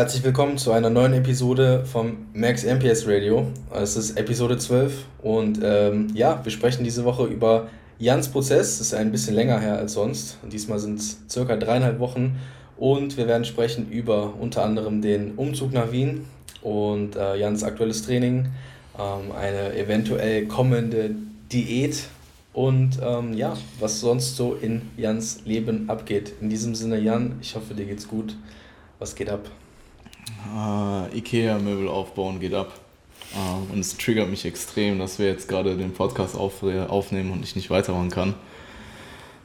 Herzlich willkommen zu einer neuen Episode vom Max MPS Radio. Es ist Episode 12 und ähm, ja, wir sprechen diese Woche über Jans Prozess. Es ist ein bisschen länger her als sonst. Diesmal sind es circa dreieinhalb Wochen und wir werden sprechen über unter anderem den Umzug nach Wien und äh, Jans aktuelles Training, ähm, eine eventuell kommende Diät und ähm, ja, was sonst so in Jans Leben abgeht. In diesem Sinne, Jan, ich hoffe, dir geht's gut. Was geht ab? Uh, Ikea-Möbel aufbauen geht ab. Uh, und es triggert mich extrem, dass wir jetzt gerade den Podcast auf, aufnehmen und ich nicht weitermachen kann.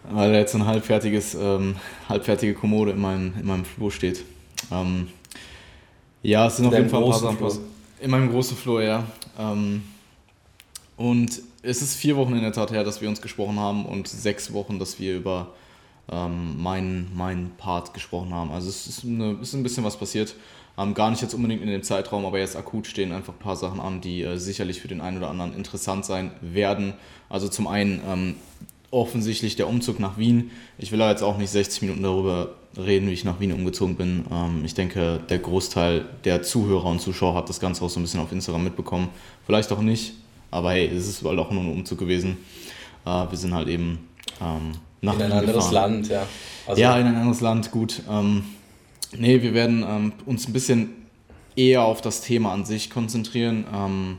Weil da jetzt so ein halbfertiges, ähm, halbfertige Kommode in meinem, in meinem Flur steht. Ähm, ja, es sind auf jeden Fall ein paar Sachen. In meinem großen Flur, ja. Ähm, und es ist vier Wochen in der Tat her, dass wir uns gesprochen haben und sechs Wochen, dass wir über ähm, meinen, meinen Part gesprochen haben. Also es ist, eine, ist ein bisschen was passiert. Ähm, gar nicht jetzt unbedingt in dem Zeitraum, aber jetzt akut stehen einfach ein paar Sachen an, die äh, sicherlich für den einen oder anderen interessant sein werden. Also zum einen ähm, offensichtlich der Umzug nach Wien. Ich will da jetzt auch nicht 60 Minuten darüber reden, wie ich nach Wien umgezogen bin. Ähm, ich denke, der Großteil der Zuhörer und Zuschauer hat das Ganze auch so ein bisschen auf Instagram mitbekommen. Vielleicht auch nicht, aber hey, es ist halt auch nur ein Umzug gewesen. Äh, wir sind halt eben ähm, nach In ein Wien anderes gefahren. Land, ja. Also ja, in ein anderes Land, gut. Ähm, Nee, wir werden ähm, uns ein bisschen eher auf das Thema an sich konzentrieren, ähm,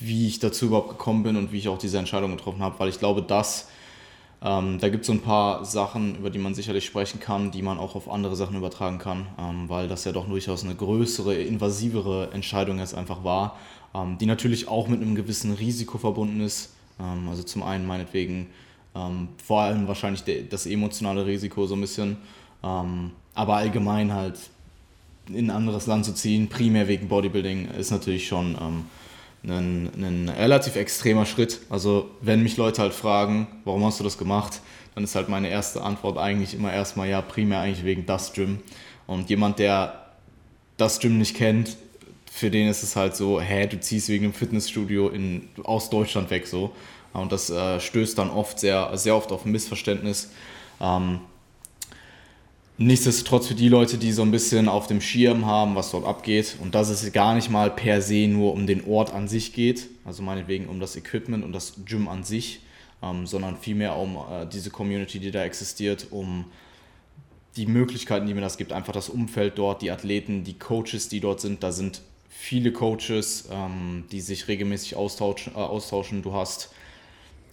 wie ich dazu überhaupt gekommen bin und wie ich auch diese Entscheidung getroffen habe, weil ich glaube, dass ähm, da gibt es so ein paar Sachen, über die man sicherlich sprechen kann, die man auch auf andere Sachen übertragen kann, ähm, weil das ja doch durchaus eine größere, invasivere Entscheidung jetzt einfach war, ähm, die natürlich auch mit einem gewissen Risiko verbunden ist. Ähm, also zum einen meinetwegen vor allem wahrscheinlich das emotionale Risiko so ein bisschen. Ähm, aber allgemein halt in ein anderes Land zu ziehen, primär wegen Bodybuilding, ist natürlich schon ähm, ein, ein relativ extremer Schritt. Also wenn mich Leute halt fragen, warum hast du das gemacht, dann ist halt meine erste Antwort eigentlich immer erstmal, ja, primär eigentlich wegen das Gym. Und jemand, der das Gym nicht kennt, für den ist es halt so, hä, du ziehst wegen einem Fitnessstudio in, aus Deutschland weg so. Und das äh, stößt dann oft sehr, sehr oft auf ein Missverständnis. Ähm, Nichtsdestotrotz für die Leute, die so ein bisschen auf dem Schirm haben, was dort abgeht und dass es gar nicht mal per se nur um den Ort an sich geht, also meinetwegen um das Equipment und das Gym an sich, ähm, sondern vielmehr um äh, diese Community, die da existiert, um die Möglichkeiten, die mir das gibt, einfach das Umfeld dort, die Athleten, die Coaches, die dort sind. Da sind viele Coaches, ähm, die sich regelmäßig austauschen, äh, austauschen. Du hast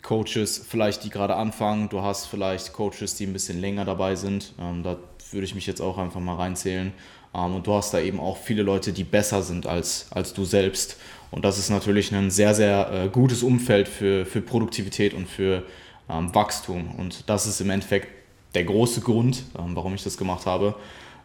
Coaches vielleicht, die gerade anfangen, du hast vielleicht Coaches, die ein bisschen länger dabei sind. Ähm, da würde ich mich jetzt auch einfach mal reinzählen. Ähm, und du hast da eben auch viele Leute, die besser sind als, als du selbst. Und das ist natürlich ein sehr, sehr äh, gutes Umfeld für, für Produktivität und für ähm, Wachstum. Und das ist im Endeffekt der große Grund, ähm, warum ich das gemacht habe.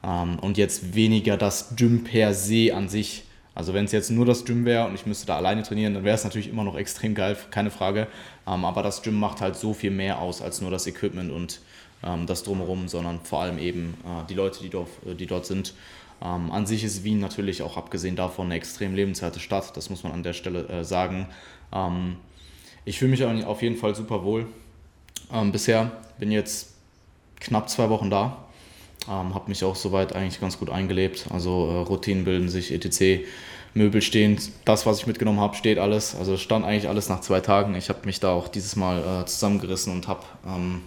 Ähm, und jetzt weniger das Gym per se an sich. Also wenn es jetzt nur das Gym wäre und ich müsste da alleine trainieren, dann wäre es natürlich immer noch extrem geil, keine Frage. Ähm, aber das Gym macht halt so viel mehr aus als nur das Equipment und ähm, das drumherum, sondern vor allem eben äh, die Leute, die dort, äh, die dort sind. Ähm, an sich ist Wien natürlich auch abgesehen davon eine extrem lebenswerte Stadt, das muss man an der Stelle äh, sagen. Ähm, ich fühle mich auf jeden Fall super wohl. Ähm, bisher bin jetzt knapp zwei Wochen da, ähm, habe mich auch soweit eigentlich ganz gut eingelebt. Also äh, Routinen bilden sich, etc. Möbel stehen, das, was ich mitgenommen habe, steht alles. Also stand eigentlich alles nach zwei Tagen. Ich habe mich da auch dieses Mal äh, zusammengerissen und habe ähm,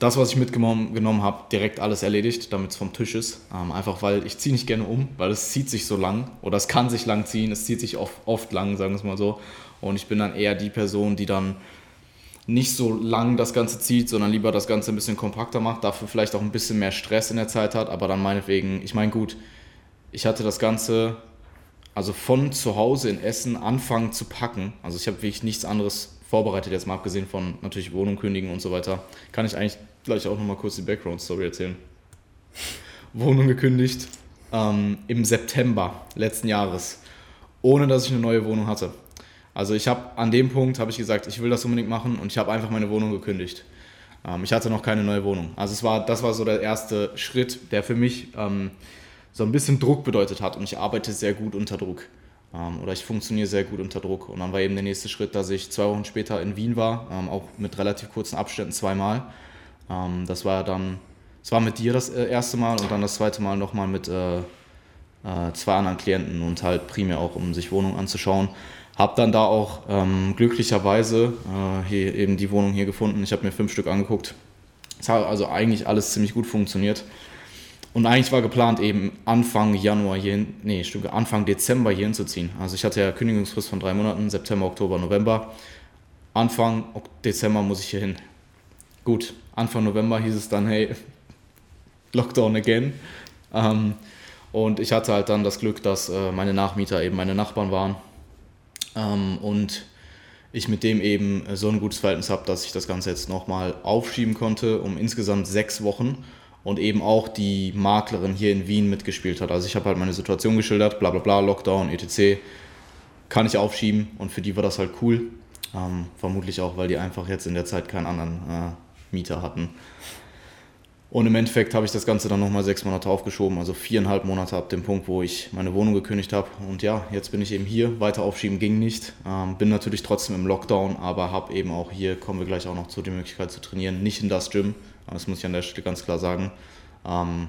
das, was ich mitgenommen habe, direkt alles erledigt, damit es vom Tisch ist. Ähm, einfach weil ich ziehe nicht gerne um, weil es zieht sich so lang oder es kann sich lang ziehen, es zieht sich oft, oft lang, sagen wir es mal so. Und ich bin dann eher die Person, die dann nicht so lang das Ganze zieht, sondern lieber das Ganze ein bisschen kompakter macht, dafür vielleicht auch ein bisschen mehr Stress in der Zeit hat, aber dann meinetwegen, ich meine gut, ich hatte das Ganze also von zu Hause in Essen anfangen zu packen. Also ich habe wirklich nichts anderes vorbereitet, jetzt mal abgesehen von natürlich Wohnung kündigen und so weiter. Kann ich eigentlich gleich auch nochmal kurz die Background-Story erzählen. Wohnung gekündigt ähm, im September letzten Jahres, ohne dass ich eine neue Wohnung hatte. Also ich habe an dem Punkt habe ich gesagt, ich will das unbedingt machen und ich habe einfach meine Wohnung gekündigt. Ähm, ich hatte noch keine neue Wohnung. Also es war, das war so der erste Schritt, der für mich ähm, so ein bisschen Druck bedeutet hat und ich arbeite sehr gut unter Druck. Ähm, oder ich funktioniere sehr gut unter Druck. Und dann war eben der nächste Schritt, dass ich zwei Wochen später in Wien war, ähm, auch mit relativ kurzen Abständen zweimal. Ähm, das war dann, es war mit dir das äh, erste Mal und dann das zweite Mal nochmal mit, äh, äh, zwei anderen Klienten und halt primär auch, um sich Wohnungen anzuschauen. Habe dann da auch ähm, glücklicherweise äh, hier eben die Wohnung hier gefunden. Ich habe mir fünf Stück angeguckt. Es hat also eigentlich alles ziemlich gut funktioniert. Und eigentlich war geplant, eben Anfang Januar hier, nee, stimmt, Anfang Dezember hier hinzuziehen. Also ich hatte ja Kündigungsfrist von drei Monaten, September, Oktober, November. Anfang Dezember muss ich hier hin. Gut, Anfang November hieß es dann, hey, Lockdown again. Ähm, und ich hatte halt dann das Glück, dass äh, meine Nachmieter eben meine Nachbarn waren. Ähm, und ich mit dem eben so ein gutes Verhältnis habe, dass ich das Ganze jetzt nochmal aufschieben konnte um insgesamt sechs Wochen und eben auch die Maklerin hier in Wien mitgespielt hat. Also ich habe halt meine Situation geschildert, bla bla bla, Lockdown, etc. Kann ich aufschieben und für die war das halt cool. Ähm, vermutlich auch, weil die einfach jetzt in der Zeit keinen anderen äh, Mieter hatten. Und im Endeffekt habe ich das Ganze dann nochmal sechs Monate aufgeschoben, also viereinhalb Monate ab dem Punkt, wo ich meine Wohnung gekündigt habe. Und ja, jetzt bin ich eben hier. Weiter aufschieben ging nicht. Ähm, bin natürlich trotzdem im Lockdown, aber habe eben auch hier, kommen wir gleich auch noch zu, die Möglichkeit zu trainieren. Nicht in das Gym, das muss ich an der Stelle ganz klar sagen. Ähm,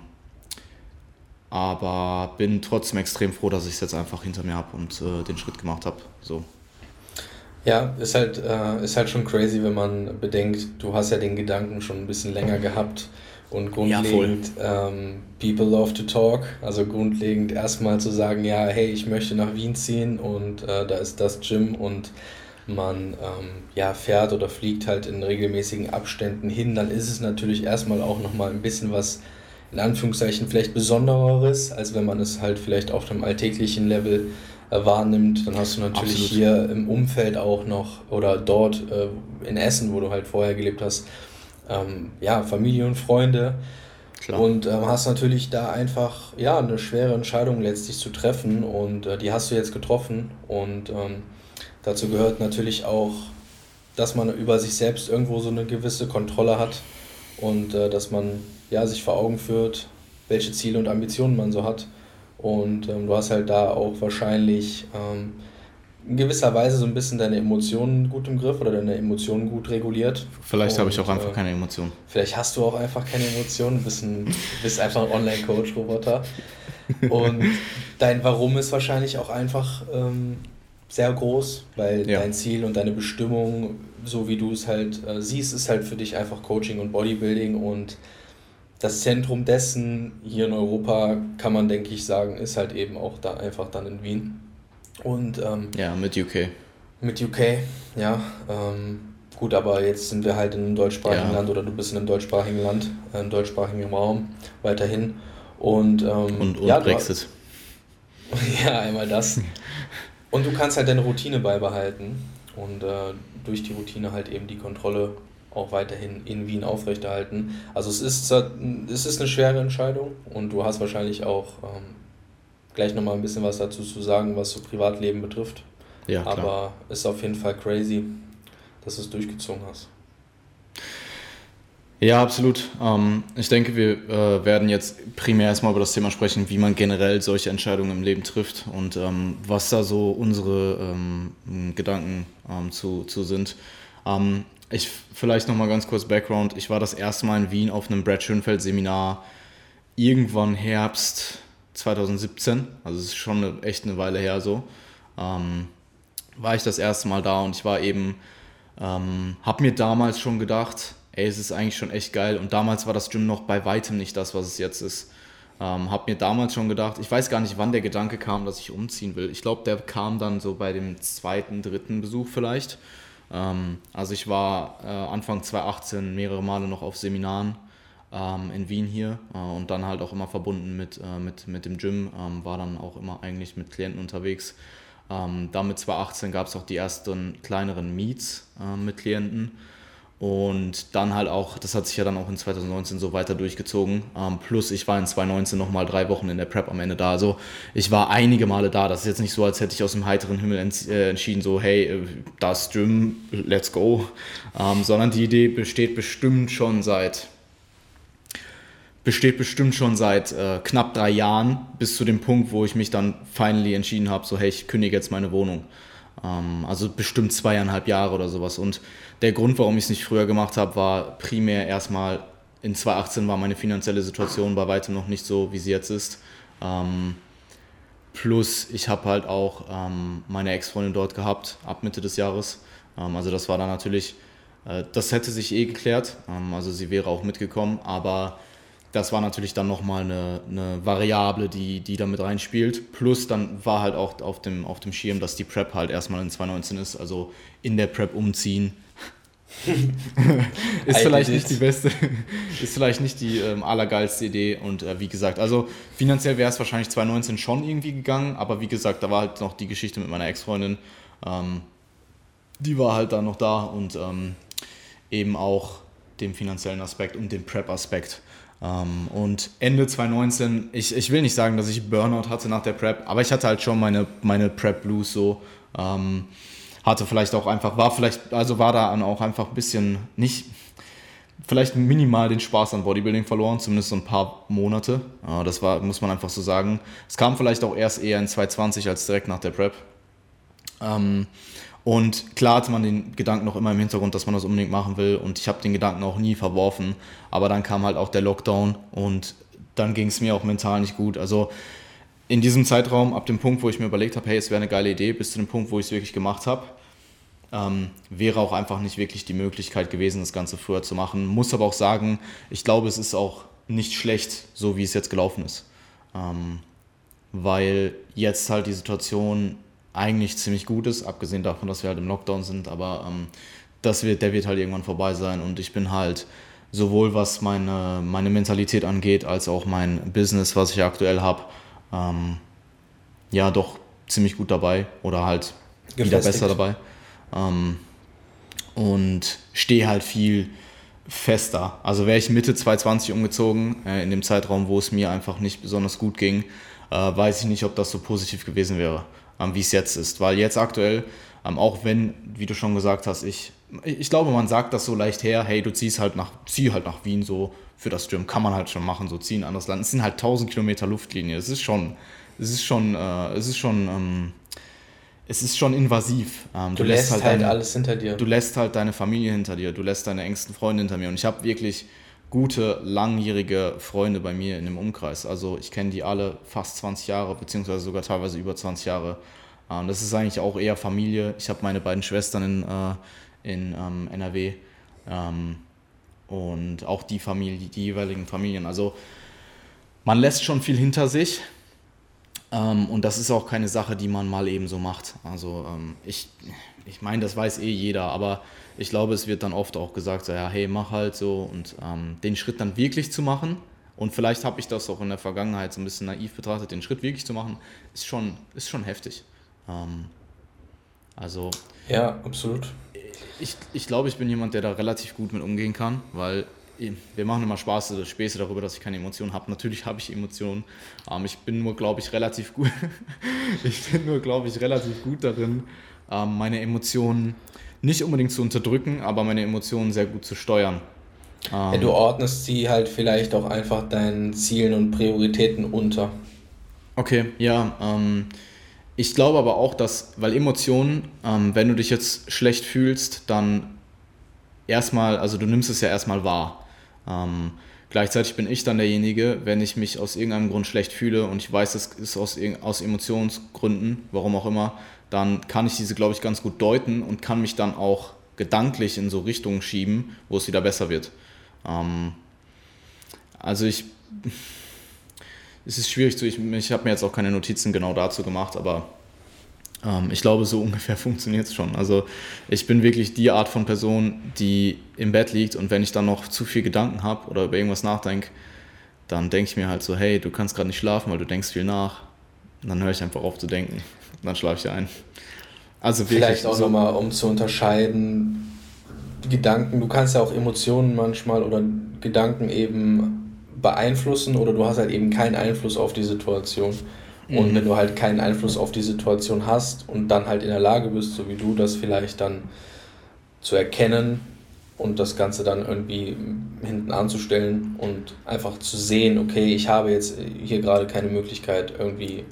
aber bin trotzdem extrem froh, dass ich es jetzt einfach hinter mir habe und äh, den Schritt gemacht habe. So. Ja, ist halt, äh, ist halt schon crazy, wenn man bedenkt, du hast ja den Gedanken schon ein bisschen länger gehabt und grundlegend ja, ähm, people love to talk, also grundlegend erstmal zu sagen, ja, hey, ich möchte nach Wien ziehen und äh, da ist das Gym und man ähm, ja, fährt oder fliegt halt in regelmäßigen Abständen hin, dann ist es natürlich erstmal auch nochmal ein bisschen was, in Anführungszeichen, vielleicht Besondereres, als wenn man es halt vielleicht auf dem alltäglichen Level äh, wahrnimmt. Dann hast du natürlich Absolut. hier im Umfeld auch noch oder dort äh, in Essen, wo du halt vorher gelebt hast, ähm, ja, Familie und Freunde. Klar. Und ähm, hast natürlich da einfach ja, eine schwere Entscheidung letztlich zu treffen und äh, die hast du jetzt getroffen und ähm, Dazu gehört natürlich auch, dass man über sich selbst irgendwo so eine gewisse Kontrolle hat und äh, dass man ja, sich vor Augen führt, welche Ziele und Ambitionen man so hat. Und ähm, du hast halt da auch wahrscheinlich ähm, in gewisser Weise so ein bisschen deine Emotionen gut im Griff oder deine Emotionen gut reguliert. Vielleicht habe ich auch einfach äh, keine Emotionen. Vielleicht hast du auch einfach keine Emotionen, du bist, ein, bist einfach ein Online-Coach-Roboter. Und dein Warum ist wahrscheinlich auch einfach ähm, sehr groß, weil ja. dein Ziel und deine Bestimmung, so wie du es halt äh, siehst, ist halt für dich einfach Coaching und Bodybuilding und das Zentrum dessen hier in Europa, kann man denke ich sagen, ist halt eben auch da einfach dann in Wien. Und ähm, ja, mit UK. Mit UK, ja. Ähm, gut, aber jetzt sind wir halt in einem deutschsprachigen ja. Land oder du bist in einem deutschsprachigen Land, äh, im deutschsprachigen Raum weiterhin. Und, ähm, und, und ja, Brexit. ja, einmal das. Und du kannst halt deine Routine beibehalten und äh, durch die Routine halt eben die Kontrolle auch weiterhin in Wien aufrechterhalten. Also es ist, es ist eine schwere Entscheidung und du hast wahrscheinlich auch ähm, gleich nochmal ein bisschen was dazu zu sagen, was so Privatleben betrifft. Ja, klar. Aber es ist auf jeden Fall crazy, dass du es durchgezogen hast. Ja, absolut. Ähm, ich denke, wir äh, werden jetzt primär erstmal über das Thema sprechen, wie man generell solche Entscheidungen im Leben trifft und ähm, was da so unsere ähm, Gedanken ähm, zu, zu sind. Ähm, ich vielleicht nochmal ganz kurz Background. Ich war das erste Mal in Wien auf einem Brad Schönfeld Seminar irgendwann Herbst 2017. Also es ist schon eine, echt eine Weile her so. Ähm, war ich das erste Mal da und ich war eben, habe mir damals schon gedacht, ey, es ist eigentlich schon echt geil. Und damals war das Gym noch bei weitem nicht das, was es jetzt ist. Ähm, hab mir damals schon gedacht, ich weiß gar nicht, wann der Gedanke kam, dass ich umziehen will. Ich glaube, der kam dann so bei dem zweiten, dritten Besuch vielleicht. Ähm, also ich war äh, Anfang 2018 mehrere Male noch auf Seminaren ähm, in Wien hier äh, und dann halt auch immer verbunden mit, äh, mit, mit dem Gym, ähm, war dann auch immer eigentlich mit Klienten unterwegs. Ähm, damit 2018 gab es auch die ersten kleineren Meets äh, mit Klienten. Und dann halt auch, das hat sich ja dann auch in 2019 so weiter durchgezogen. Ähm, plus ich war in 2019 nochmal drei Wochen in der Prep am Ende da. Also ich war einige Male da. Das ist jetzt nicht so, als hätte ich aus dem heiteren Himmel ents äh, entschieden, so hey, äh, das Gym, let's go. Ähm, sondern die Idee besteht bestimmt schon seit besteht bestimmt schon seit äh, knapp drei Jahren bis zu dem Punkt, wo ich mich dann finally entschieden habe, so hey, ich kündige jetzt meine Wohnung. Ähm, also bestimmt zweieinhalb Jahre oder sowas. Und der Grund, warum ich es nicht früher gemacht habe, war primär erstmal, in 2018 war meine finanzielle Situation bei weitem noch nicht so, wie sie jetzt ist. Ähm, Plus ich habe halt auch ähm, meine Ex-Freundin dort gehabt, ab Mitte des Jahres. Ähm, also das war dann natürlich, äh, das hätte sich eh geklärt. Ähm, also sie wäre auch mitgekommen, aber das war natürlich dann nochmal eine, eine Variable, die, die da mit reinspielt. Plus dann war halt auch auf dem, auf dem Schirm, dass die Prep halt erstmal in 2019 ist. Also in der Prep umziehen. ist vielleicht nicht die beste, ist vielleicht nicht die ähm, allergeilste Idee. Und äh, wie gesagt, also finanziell wäre es wahrscheinlich 2019 schon irgendwie gegangen, aber wie gesagt, da war halt noch die Geschichte mit meiner Ex-Freundin. Ähm, die war halt dann noch da und ähm, eben auch dem finanziellen Aspekt und dem Prep-Aspekt. Ähm, und Ende 2019, ich, ich will nicht sagen, dass ich Burnout hatte nach der Prep, aber ich hatte halt schon meine, meine Prep-Blues so. Ähm, hatte vielleicht auch einfach, war vielleicht, also war da auch einfach ein bisschen nicht, vielleicht minimal den Spaß an Bodybuilding verloren, zumindest so ein paar Monate. Das war, muss man einfach so sagen. Es kam vielleicht auch erst eher in 2020 als direkt nach der Prep. Ähm, und klar hatte man den Gedanken noch immer im Hintergrund, dass man das unbedingt machen will. Und ich habe den Gedanken auch nie verworfen. Aber dann kam halt auch der Lockdown und dann ging es mir auch mental nicht gut. Also in diesem Zeitraum, ab dem Punkt, wo ich mir überlegt habe, hey, es wäre eine geile Idee, bis zu dem Punkt, wo ich es wirklich gemacht habe, ähm, wäre auch einfach nicht wirklich die Möglichkeit gewesen, das Ganze früher zu machen. Muss aber auch sagen, ich glaube, es ist auch nicht schlecht, so wie es jetzt gelaufen ist. Ähm, weil jetzt halt die Situation eigentlich ziemlich gut ist, abgesehen davon, dass wir halt im Lockdown sind, aber ähm, das wird, der wird halt irgendwann vorbei sein und ich bin halt sowohl was meine, meine Mentalität angeht, als auch mein Business, was ich aktuell habe, ähm, ja doch ziemlich gut dabei oder halt Gefestigt. wieder besser dabei. Ähm, und stehe halt viel fester. Also wäre ich Mitte 2020 umgezogen, äh, in dem Zeitraum, wo es mir einfach nicht besonders gut ging, äh, weiß ich nicht, ob das so positiv gewesen wäre wie es jetzt ist. Weil jetzt aktuell, ähm, auch wenn, wie du schon gesagt hast, ich, ich glaube, man sagt das so leicht her, hey, du ziehst halt nach, zieh halt nach Wien so für das Gym, kann man halt schon machen, so ziehen in ein anderes Land. Es sind halt 1000 Kilometer Luftlinie, es ist schon, es ist schon, äh, es ist schon, ähm, es ist schon invasiv. Ähm, du, du, lässt, halt, halt deine, alles hinter dir. Du lässt halt deine Familie hinter dir, du lässt deine engsten Freunde hinter mir. Und ich habe wirklich gute, langjährige Freunde bei mir in dem Umkreis. Also ich kenne die alle fast 20 Jahre, beziehungsweise sogar teilweise über 20 Jahre. Und das ist eigentlich auch eher Familie. Ich habe meine beiden Schwestern in, äh, in ähm, NRW ähm, und auch die Familie, die jeweiligen Familien. Also man lässt schon viel hinter sich. Ähm, und das ist auch keine Sache, die man mal eben so macht. Also ähm, ich, ich meine, das weiß eh jeder, aber ich glaube, es wird dann oft auch gesagt, so, ja, hey, mach halt so und ähm, den Schritt dann wirklich zu machen. Und vielleicht habe ich das auch in der Vergangenheit so ein bisschen naiv betrachtet, den Schritt wirklich zu machen, ist schon, ist schon heftig. Ähm, also. Ja, absolut. Ich, ich glaube, ich bin jemand, der da relativ gut mit umgehen kann, weil wir machen immer Spaß, oder Späße darüber, dass ich keine Emotionen habe. Natürlich habe ich Emotionen. Ähm, ich bin nur, glaube ich, relativ gut. ich bin nur, glaube ich, relativ gut darin, ähm, meine Emotionen nicht unbedingt zu unterdrücken, aber meine Emotionen sehr gut zu steuern. Ja, du ordnest sie halt vielleicht auch einfach deinen Zielen und Prioritäten unter. Okay, ja. Ähm, ich glaube aber auch, dass, weil Emotionen, ähm, wenn du dich jetzt schlecht fühlst, dann erstmal, also du nimmst es ja erstmal wahr. Ähm, gleichzeitig bin ich dann derjenige, wenn ich mich aus irgendeinem Grund schlecht fühle und ich weiß, es ist aus, aus Emotionsgründen, warum auch immer, dann kann ich diese, glaube ich, ganz gut deuten und kann mich dann auch gedanklich in so Richtungen schieben, wo es wieder besser wird. Ähm, also ich, es ist schwierig zu, ich, ich habe mir jetzt auch keine Notizen genau dazu gemacht, aber ähm, ich glaube, so ungefähr funktioniert es schon. Also ich bin wirklich die Art von Person, die im Bett liegt und wenn ich dann noch zu viel Gedanken habe oder über irgendwas nachdenke, dann denke ich mir halt so, hey, du kannst gerade nicht schlafen, weil du denkst viel nach. Und dann höre ich einfach auf zu denken dann schlafe ich ein. Also Vielleicht auch so nochmal, um zu unterscheiden, Gedanken, du kannst ja auch Emotionen manchmal oder Gedanken eben beeinflussen oder du hast halt eben keinen Einfluss auf die Situation. Mhm. Und wenn du halt keinen Einfluss auf die Situation hast und dann halt in der Lage bist, so wie du, das vielleicht dann zu erkennen und das Ganze dann irgendwie hinten anzustellen und einfach zu sehen, okay, ich habe jetzt hier gerade keine Möglichkeit, irgendwie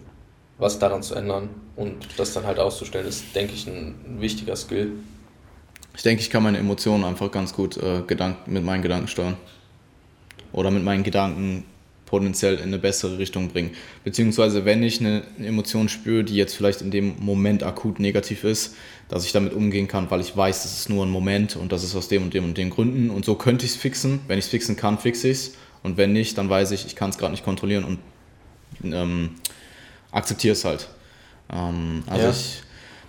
was daran zu ändern und das dann halt auszustellen, ist, denke ich, ein, wichtiger Skill. Ich denke, ich kann meine Emotionen einfach ganz gut äh, Gedanken, mit meinen Gedanken steuern. Oder mit meinen Gedanken potenziell in eine bessere Richtung bringen. Beziehungsweise wenn ich eine Emotion spüre, die jetzt vielleicht in dem Moment akut negativ ist, dass ich damit umgehen kann, weil ich weiß, das ist nur ein Moment und das ist aus dem und dem und den Gründen und so könnte ich es fixen. Wenn ich es fixen kann, fixe ich es und wenn nicht, dann weiß ich, ich kann es gerade nicht kontrollieren und ähm, akzeptiere es halt. Ähm, also ja. ich,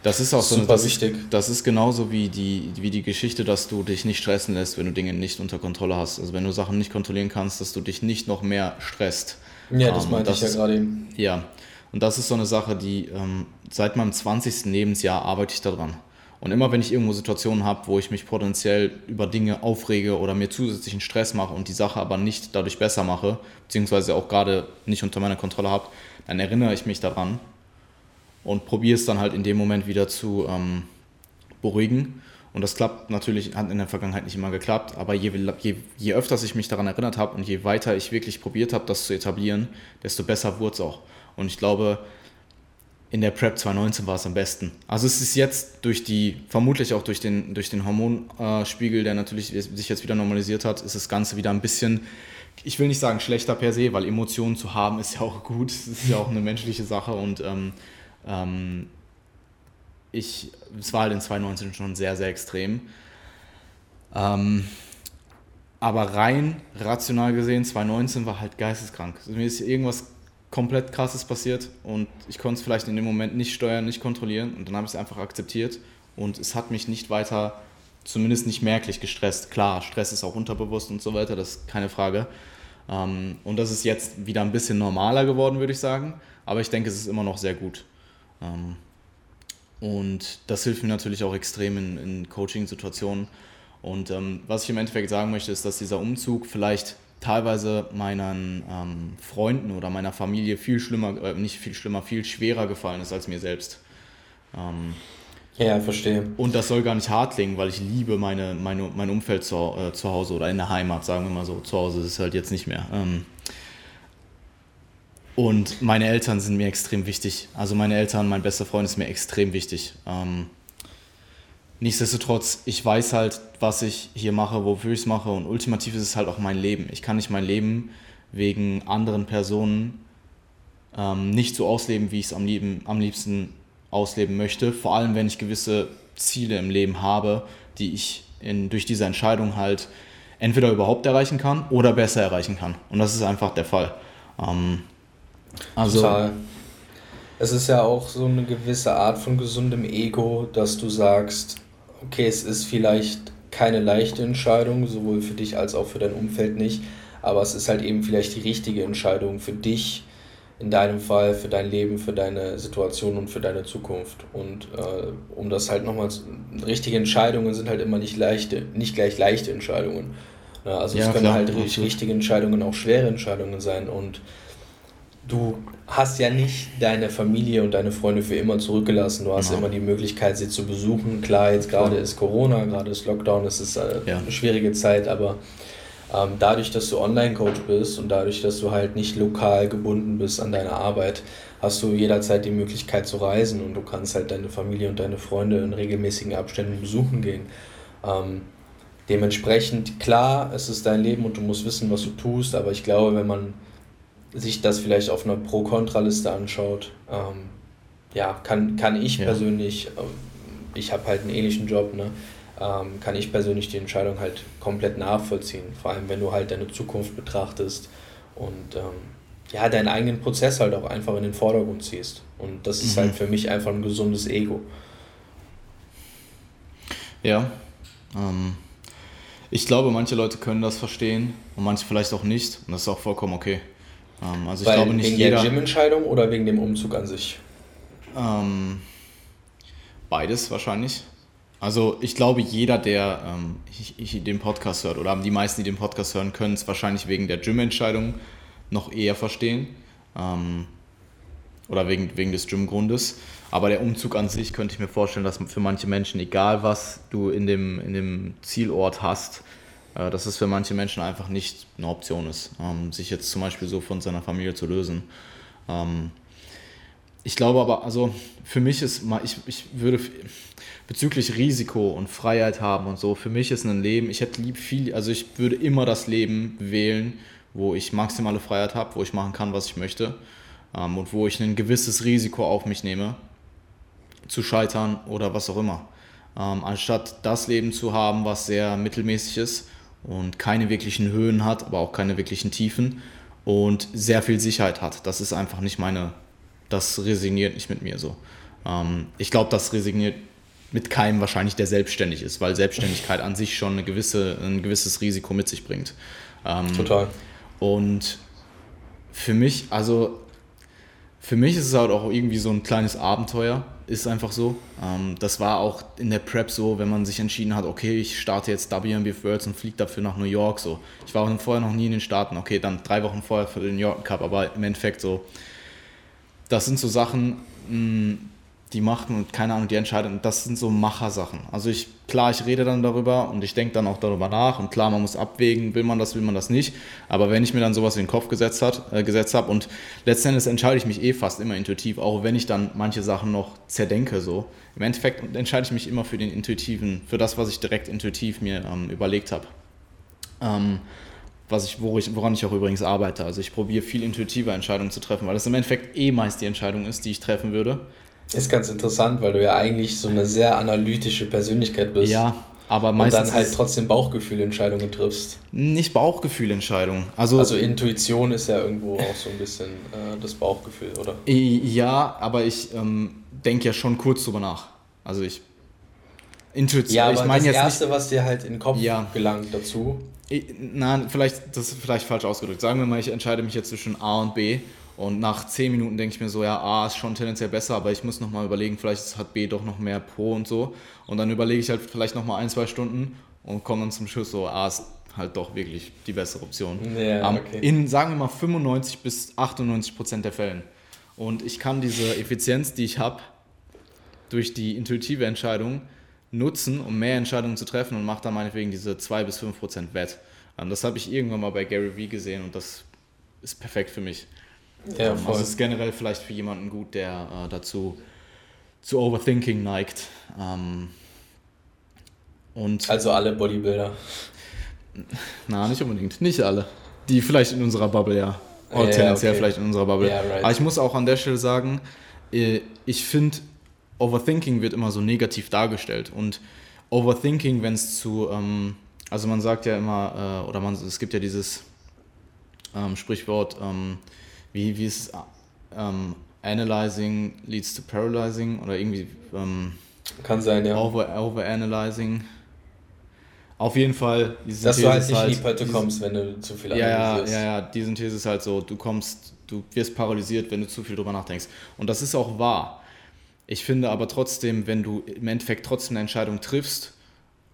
das ist auch super so, wichtig. das ist genauso wie die, wie die Geschichte, dass du dich nicht stressen lässt, wenn du Dinge nicht unter Kontrolle hast. Also wenn du Sachen nicht kontrollieren kannst, dass du dich nicht noch mehr stresst. Ja, das ähm, meinte ich ja gerade eben. Ja, und das ist so eine Sache, die ähm, seit meinem 20. Lebensjahr arbeite ich daran. Und immer wenn ich irgendwo Situationen habe, wo ich mich potenziell über Dinge aufrege oder mir zusätzlichen Stress mache und die Sache aber nicht dadurch besser mache, beziehungsweise auch gerade nicht unter meiner Kontrolle habe, dann erinnere ich mich daran und probiere es dann halt in dem Moment wieder zu ähm, beruhigen. Und das klappt natürlich, hat in der Vergangenheit nicht immer geklappt, aber je, je, je öfter ich mich daran erinnert habe und je weiter ich wirklich probiert habe, das zu etablieren, desto besser wurde es auch. Und ich glaube, in der Prep 2019 war es am besten. Also es ist jetzt durch die, vermutlich auch durch den, durch den Hormonspiegel, der natürlich sich jetzt wieder normalisiert hat, ist das Ganze wieder ein bisschen, ich will nicht sagen schlechter per se, weil Emotionen zu haben ist ja auch gut, es ist ja auch eine menschliche Sache und ähm, ähm, ich, es war halt in 2019 schon sehr, sehr extrem. Ähm, aber rein rational gesehen, 2019 war halt geisteskrank. Also mir ist irgendwas komplett krasses passiert und ich konnte es vielleicht in dem Moment nicht steuern, nicht kontrollieren und dann habe ich es einfach akzeptiert und es hat mich nicht weiter, zumindest nicht merklich gestresst. Klar, Stress ist auch unterbewusst und so weiter, das ist keine Frage. Ähm, und das ist jetzt wieder ein bisschen normaler geworden, würde ich sagen, aber ich denke, es ist immer noch sehr gut. Ähm, und das hilft mir natürlich auch extrem in, in Coaching-Situationen. Und ähm, was ich im Endeffekt sagen möchte, ist, dass dieser Umzug vielleicht teilweise meinen ähm, Freunden oder meiner Familie viel schlimmer, äh, nicht viel schlimmer, viel schwerer gefallen ist als mir selbst. Ähm, ja, verstehe. Und das soll gar nicht hart klingen, weil ich liebe meine, meine, mein Umfeld zu, äh, zu Hause oder in der Heimat, sagen wir mal so. Zu Hause ist es halt jetzt nicht mehr. Ähm, und meine Eltern sind mir extrem wichtig. Also meine Eltern, mein bester Freund ist mir extrem wichtig. Ähm, nichtsdestotrotz, ich weiß halt, was ich hier mache, wofür ich es mache und ultimativ ist es halt auch mein Leben. Ich kann nicht mein Leben wegen anderen Personen ähm, nicht so ausleben, wie ich es am, am liebsten ausleben möchte. Vor allem, wenn ich gewisse Ziele im Leben habe, die ich in, durch diese Entscheidung halt entweder überhaupt erreichen kann oder besser erreichen kann. Und das ist einfach der Fall. Ähm, also, Total. Es ist ja auch so eine gewisse Art von gesundem Ego, dass du sagst, okay, es ist vielleicht keine leichte Entscheidung, sowohl für dich als auch für dein Umfeld nicht, aber es ist halt eben vielleicht die richtige Entscheidung für dich, in deinem Fall, für dein Leben, für deine Situation und für deine Zukunft. Und äh, um das halt nochmal, richtige Entscheidungen sind halt immer nicht leichte, nicht gleich leichte Entscheidungen. Na, also ja, es können klar, halt absolut. richtige Entscheidungen auch schwere Entscheidungen sein und du hast ja nicht deine Familie und deine Freunde für immer zurückgelassen. Du hast genau. immer die Möglichkeit, sie zu besuchen. Klar, jetzt gerade ist Corona, gerade ist Lockdown, es ist äh, ja. eine schwierige Zeit, aber ähm, dadurch, dass du Online-Coach bist und dadurch, dass du halt nicht lokal gebunden bist an deine Arbeit, hast du jederzeit die Möglichkeit zu reisen und du kannst halt deine Familie und deine Freunde in regelmäßigen Abständen besuchen gehen. Ähm, dementsprechend, klar, es ist dein Leben und du musst wissen, was du tust, aber ich glaube, wenn man sich das vielleicht auf einer Pro-Kontra-Liste anschaut, ähm, ja, kann, kann ich ja. persönlich, äh, ich habe halt einen ähnlichen Job, ne, ähm, kann ich persönlich die Entscheidung halt komplett nachvollziehen. Vor allem, wenn du halt deine Zukunft betrachtest und ähm, ja, deinen eigenen Prozess halt auch einfach in den Vordergrund ziehst. Und das ist halt mhm. halt für mich einfach ein gesundes Ego. Ja. Ähm, ich glaube, manche Leute können das verstehen und manche vielleicht auch nicht. Und das ist auch vollkommen okay. Ähm, also ich Weil glaube nicht wegen jeder, der Gym-Entscheidung oder wegen dem Umzug an sich? Ähm, beides wahrscheinlich. Also ich glaube, jeder, der ähm, ich, ich den Podcast hört, oder die meisten, die den Podcast hören, können es wahrscheinlich wegen der Gym-Entscheidung noch eher verstehen. Ähm, oder wegen, wegen des Gym-Grundes. Aber der Umzug an sich könnte ich mir vorstellen, dass für manche Menschen, egal was du in dem, in dem Zielort hast, dass es für manche Menschen einfach nicht eine Option ist, ähm, sich jetzt zum Beispiel so von seiner Familie zu lösen. Ähm, ich glaube aber, also für mich ist, ich, ich würde bezüglich Risiko und Freiheit haben und so, für mich ist ein Leben, ich hätte lieb viel, also ich würde immer das Leben wählen, wo ich maximale Freiheit habe, wo ich machen kann, was ich möchte ähm, und wo ich ein gewisses Risiko auf mich nehme, zu scheitern oder was auch immer. Ähm, anstatt das Leben zu haben, was sehr mittelmäßig ist und keine wirklichen Höhen hat, aber auch keine wirklichen Tiefen und sehr viel Sicherheit hat. Das ist einfach nicht meine, das resigniert nicht mit mir so. Ähm, ich glaube, das resigniert mit keinem wahrscheinlich, der selbstständig ist, weil Selbstständigkeit an sich schon eine gewisse, ein gewisses Risiko mit sich bringt. Ähm, Total. Und für mich, also für mich ist es halt auch irgendwie so ein kleines Abenteuer, ist einfach so. Ähm, das war auch in der Prep so, wenn man sich entschieden hat, okay, ich starte jetzt WMBF Worlds und fliege dafür nach New York. So. Ich war vorher noch nie in den Staaten, okay, dann drei Wochen vorher für den New York Cup, aber im Endeffekt so, das sind so Sachen, mm, die machen und keine Ahnung, die entscheiden. Das sind so Machersachen. Also ich, klar, ich rede dann darüber und ich denke dann auch darüber nach und klar, man muss abwägen, will man das, will man das nicht. Aber wenn ich mir dann sowas in den Kopf gesetzt, äh, gesetzt habe und letztendlich entscheide ich mich eh fast immer intuitiv, auch wenn ich dann manche Sachen noch zerdenke so. Im Endeffekt entscheide ich mich immer für den intuitiven, für das, was ich direkt intuitiv mir ähm, überlegt habe. Ähm, was ich, woran ich auch übrigens arbeite. Also ich probiere viel intuitive Entscheidungen zu treffen, weil das im Endeffekt eh meist die Entscheidung ist, die ich treffen würde. Ist ganz interessant, weil du ja eigentlich so eine sehr analytische Persönlichkeit bist. Ja, aber meistens. Und dann halt trotzdem Bauchgefühlentscheidungen triffst. Nicht Bauchgefühlentscheidungen. Also, also Intuition ist ja irgendwo auch so ein bisschen äh, das Bauchgefühl, oder? Ja, aber ich ähm, denke ja schon kurz drüber nach. Also ich. Intuition. Ja, aber ich meine das Erste, nicht, was dir halt in den Kopf ja. gelangt dazu. Nein, vielleicht, das ist vielleicht falsch ausgedrückt. Sagen wir mal, ich entscheide mich jetzt zwischen A und B und nach 10 Minuten denke ich mir so, ja, A ist schon tendenziell besser, aber ich muss nochmal überlegen, vielleicht hat B doch noch mehr Pro und so. Und dann überlege ich halt vielleicht nochmal ein, zwei Stunden und komme dann zum Schluss so, A ist halt doch wirklich die bessere Option. Ja, okay. In, sagen wir mal, 95 bis 98 Prozent der Fällen. Und ich kann diese Effizienz, die ich habe, durch die intuitive Entscheidung nutzen, um mehr Entscheidungen zu treffen und mache dann meinetwegen diese 2 bis 5 Prozent Wett. Ähm, das habe ich irgendwann mal bei Gary Vee gesehen und das ist perfekt für mich. Ja, voll. Also ist generell vielleicht für jemanden gut, der äh, dazu zu Overthinking neigt. Ähm, und also alle Bodybuilder. Na, nicht unbedingt. Nicht alle. Die vielleicht in unserer Bubble, ja. Oder ja, tendenziell okay. vielleicht in unserer Bubble. Ja, right. Aber ich muss auch an der Stelle sagen, äh, ich finde, Overthinking wird immer so negativ dargestellt. Und Overthinking, wenn es zu, ähm, also man sagt ja immer, äh, oder man, es gibt ja dieses ähm, Sprichwort, ähm, wie, wie ist ähm, Analyzing leads to Paralyzing oder irgendwie. Ähm, Kann sein, ja. Over, overanalyzing. Auf jeden Fall. Die Dass du halt nicht halt, in die Pötte kommst, wenn du zu viel analysierst. Ja, ja, ja, die Synthese ist halt so, du kommst, du wirst paralysiert, wenn du zu viel drüber nachdenkst. Und das ist auch wahr. Ich finde aber trotzdem, wenn du im Endeffekt trotzdem eine Entscheidung triffst,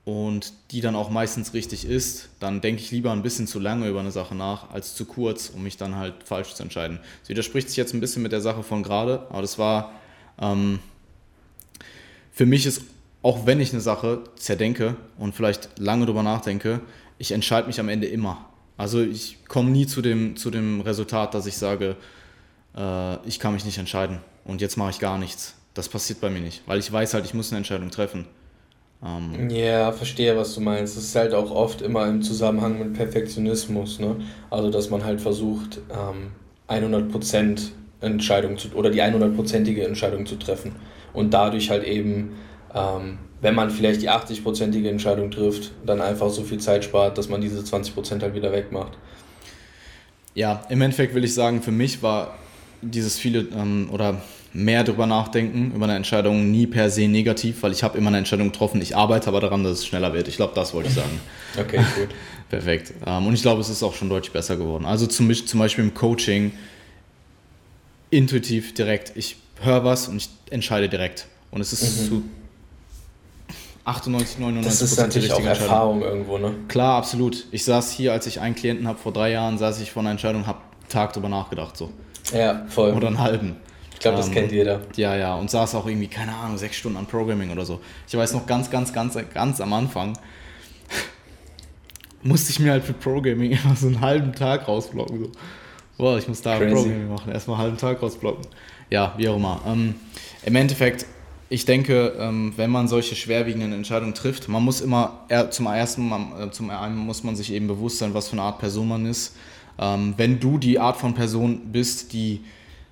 und die dann auch meistens richtig ist, dann denke ich lieber ein bisschen zu lange über eine Sache nach, als zu kurz, um mich dann halt falsch zu entscheiden. Das widerspricht sich jetzt ein bisschen mit der Sache von gerade, aber das war, ähm, für mich ist, auch wenn ich eine Sache zerdenke und vielleicht lange drüber nachdenke, ich entscheide mich am Ende immer. Also ich komme nie zu dem, zu dem Resultat, dass ich sage, äh, ich kann mich nicht entscheiden und jetzt mache ich gar nichts. Das passiert bei mir nicht, weil ich weiß halt, ich muss eine Entscheidung treffen. Ähm, ja, verstehe, was du meinst. Es ist halt auch oft immer im Zusammenhang mit Perfektionismus, ne? Also, dass man halt versucht, ähm, 100% Entscheidung zu, oder die 100%ige Entscheidung zu treffen. Und dadurch halt eben, ähm, wenn man vielleicht die 80%ige Entscheidung trifft, dann einfach so viel Zeit spart, dass man diese 20% halt wieder wegmacht. Ja, im Endeffekt will ich sagen, für mich war dieses viele ähm, oder mehr darüber nachdenken, über eine Entscheidung nie per se negativ, weil ich habe immer eine Entscheidung getroffen. Ich arbeite aber daran, dass es schneller wird. Ich glaube, das wollte ich sagen. Okay, gut. Perfekt. Ähm, und ich glaube, es ist auch schon deutlich besser geworden. Also zum, zum Beispiel im Coaching intuitiv direkt. Ich höre was und ich entscheide direkt. Und es ist mhm. zu 98, 99 Das ist natürlich auch Erfahrung irgendwo, ne? Klar, absolut. Ich saß hier, als ich einen Klienten habe vor drei Jahren, saß ich vor einer Entscheidung, habe Tag drüber nachgedacht so. Ja, voll. Oder einen halben. Ich glaube, das ähm, kennt jeder. Ja, ja, und saß auch irgendwie, keine Ahnung, sechs Stunden an Programming oder so. Ich weiß noch ganz, ganz, ganz, ganz am Anfang musste ich mir halt für Programming immer so einen halben Tag rausblocken. So. Boah, ich muss da Crazy. Programming machen, erstmal einen halben Tag rausblocken. Ja, wie auch immer. Ähm, Im Endeffekt, ich denke, ähm, wenn man solche schwerwiegenden Entscheidungen trifft, man muss immer, zum ersten Mal, zum einen muss man sich eben bewusst sein, was für eine Art Person man ist. Ähm, wenn du die Art von Person bist, die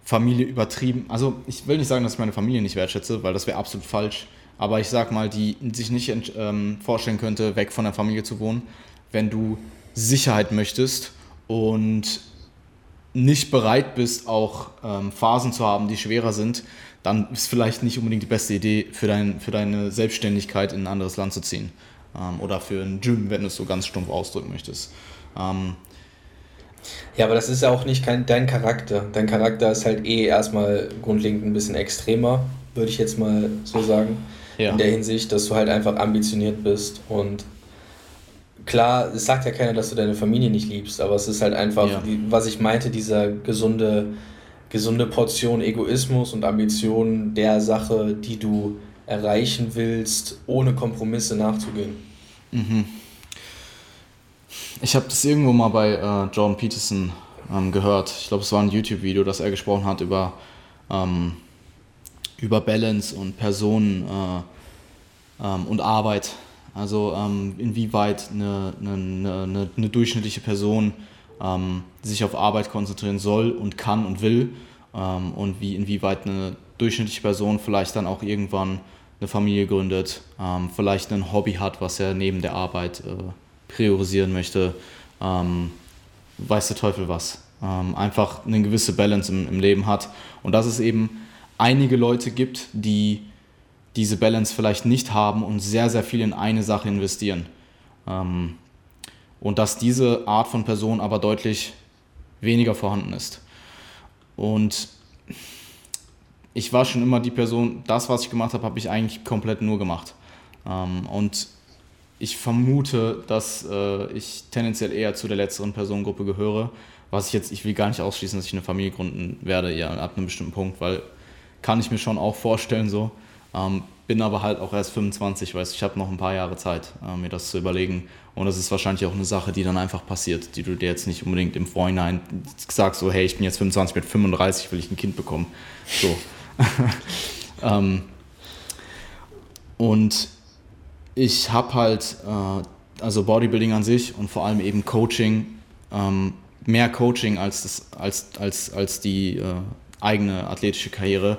Familie übertrieben, also ich will nicht sagen, dass ich meine Familie nicht wertschätze, weil das wäre absolut falsch, aber ich sag mal, die sich nicht ähm, vorstellen könnte, weg von der Familie zu wohnen, wenn du Sicherheit möchtest und nicht bereit bist, auch ähm, Phasen zu haben, die schwerer sind, dann ist vielleicht nicht unbedingt die beste Idee für, dein, für deine Selbstständigkeit in ein anderes Land zu ziehen. Ähm, oder für ein Gym, wenn du es so ganz stumpf ausdrücken möchtest. Ähm, ja, aber das ist ja auch nicht kein, dein Charakter. Dein Charakter ist halt eh erstmal grundlegend ein bisschen extremer, würde ich jetzt mal so sagen. Ja. In der Hinsicht, dass du halt einfach ambitioniert bist und klar, es sagt ja keiner, dass du deine Familie nicht liebst, aber es ist halt einfach, ja. was ich meinte, dieser gesunde, gesunde Portion Egoismus und Ambition der Sache, die du erreichen willst, ohne Kompromisse nachzugehen. Mhm. Ich habe das irgendwo mal bei äh, Jordan Peterson ähm, gehört. Ich glaube, es war ein YouTube-Video, das er gesprochen hat über, ähm, über Balance und Personen äh, ähm, und Arbeit also ähm, inwieweit eine, eine, eine, eine, durchschnittliche Person ähm, sich auf Arbeit konzentrieren soll und kann und will ähm, und wie inwieweit eine durchschnittliche Person vielleicht dann auch irgendwann eine Familie gründet, vielleicht ein Hobby hat, was er neben der Arbeit äh, priorisieren möchte, ähm, weiß der Teufel was. Ähm, einfach eine gewisse Balance im, im Leben hat und dass es eben einige Leute gibt, die diese Balance vielleicht nicht haben und sehr, sehr viel in eine Sache investieren. Ähm, und dass diese Art von Person aber deutlich weniger vorhanden ist. Und ich war schon immer die Person, das, was ich gemacht habe, habe ich eigentlich komplett nur gemacht. Ähm, und ich vermute, dass äh, ich tendenziell eher zu der letzteren Personengruppe gehöre. Was ich jetzt, ich will gar nicht ausschließen, dass ich eine Familie gründen werde, ja, ab einem bestimmten Punkt, weil kann ich mir schon auch vorstellen, so. Ähm, bin aber halt auch erst 25, weißt ich habe noch ein paar Jahre Zeit, äh, mir das zu überlegen. Und das ist wahrscheinlich auch eine Sache, die dann einfach passiert, die du dir jetzt nicht unbedingt im Vorhinein sagst, so, hey, ich bin jetzt 25, mit 35 will ich ein Kind bekommen. So. ähm, und ich habe halt, äh, also Bodybuilding an sich und vor allem eben Coaching, ähm, mehr Coaching als, das, als, als, als die äh, eigene athletische Karriere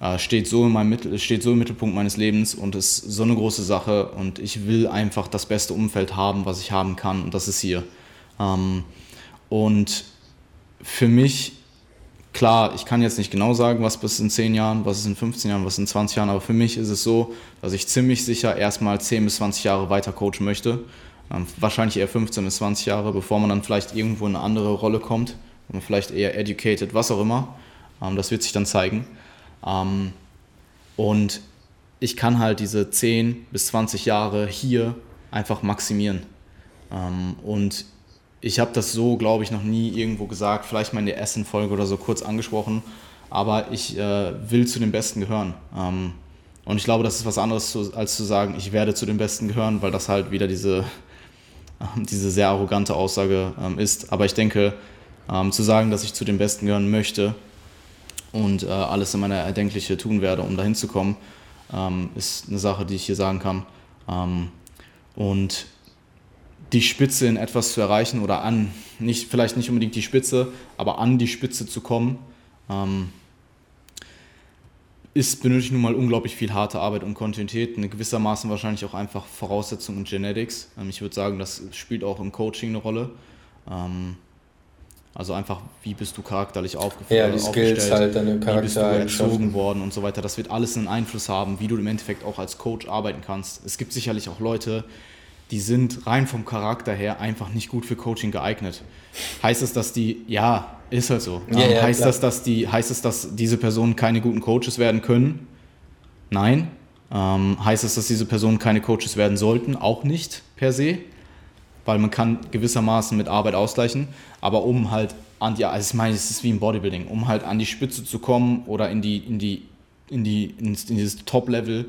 äh, steht, so in meinem steht so im Mittelpunkt meines Lebens und ist so eine große Sache und ich will einfach das beste Umfeld haben, was ich haben kann und das ist hier. Ähm, und für mich, klar, ich kann jetzt nicht genau sagen, was bis in 10 Jahren, was ist in 15 Jahren, was in 20 Jahren, aber für mich ist es so, dass ich ziemlich sicher erstmal 10 bis 20 Jahre weiter coachen möchte. Ähm, wahrscheinlich eher 15 bis 20 Jahre, bevor man dann vielleicht irgendwo in eine andere Rolle kommt, man vielleicht eher educated, was auch immer. Ähm, das wird sich dann zeigen. Ähm, und ich kann halt diese 10 bis 20 Jahre hier einfach maximieren. Ähm, und ich habe das so, glaube ich, noch nie irgendwo gesagt, vielleicht mal in der Essen-Folge oder so kurz angesprochen, aber ich äh, will zu den Besten gehören. Ähm, und ich glaube, das ist was anderes, zu, als zu sagen, ich werde zu den Besten gehören, weil das halt wieder diese, diese sehr arrogante Aussage ähm, ist. Aber ich denke, ähm, zu sagen, dass ich zu den Besten gehören möchte, und äh, alles in meiner Erdenkliche tun werde, um dahin zu kommen, ähm, ist eine Sache, die ich hier sagen kann. Ähm, und die Spitze in etwas zu erreichen oder an, nicht, vielleicht nicht unbedingt die Spitze, aber an die Spitze zu kommen, ähm, ist, benötigt nun mal unglaublich viel harte Arbeit und Kontinuität, eine gewissermaßen wahrscheinlich auch einfach Voraussetzungen und Genetics. Ähm, ich würde sagen, das spielt auch im Coaching eine Rolle. Ähm, also einfach, wie bist du charakterlich aufgeführt, ja, die Skills halt, deine wie bist du erzogen worden und so weiter. Das wird alles einen Einfluss haben, wie du im Endeffekt auch als Coach arbeiten kannst. Es gibt sicherlich auch Leute, die sind rein vom Charakter her einfach nicht gut für Coaching geeignet. Heißt es, dass die, ja, ist halt so. Ja, ja, heißt, das, dass die, heißt es, dass diese Personen keine guten Coaches werden können? Nein. Ähm, heißt es, dass diese Personen keine Coaches werden sollten? Auch nicht per se weil man kann gewissermaßen mit Arbeit ausgleichen, aber um halt an die, also ich meine, es ist wie im Bodybuilding, um halt an die Spitze zu kommen oder in die, in die, in die, in, dieses Top-Level,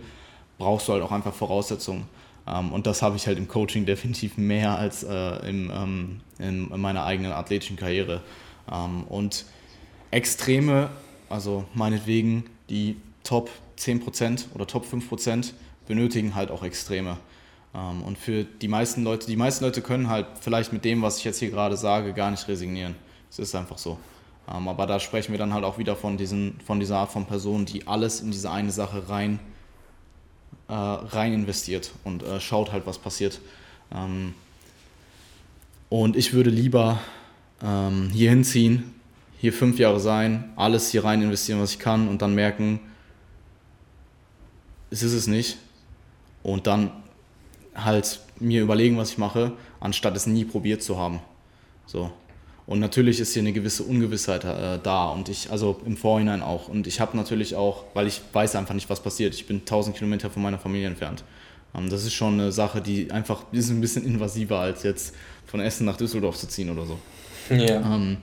brauchst du halt auch einfach Voraussetzungen. Ähm, und das habe ich halt im Coaching definitiv mehr als äh, im, ähm, in, in, meiner eigenen athletischen Karriere. Ähm, und Extreme, also meinetwegen, die Top 10% oder Top 5% benötigen halt auch Extreme. Ähm, und für die meisten Leute, die meisten Leute können halt vielleicht mit dem, was ich jetzt hier gerade sage, gar nicht resignieren. Es ist einfach so. Ähm, aber da sprechen wir dann halt auch wieder von, diesen, von dieser Art von Person, die alles in diese eine Sache rein, äh, rein investiert und äh, schaut halt, was passiert. Ähm, und ich würde lieber ähm, hier hinziehen, hier fünf Jahre sein, alles hier rein investieren, was ich kann und dann merken, es ist es nicht. Und dann halt mir überlegen, was ich mache, anstatt es nie probiert zu haben. So. Und natürlich ist hier eine gewisse Ungewissheit äh, da und ich, also im Vorhinein auch. Und ich habe natürlich auch, weil ich weiß einfach nicht, was passiert. Ich bin 1000 Kilometer von meiner Familie entfernt. Ähm, das ist schon eine Sache, die einfach ist ein bisschen invasiver, als jetzt von Essen nach Düsseldorf zu ziehen oder so. Ja. Ähm,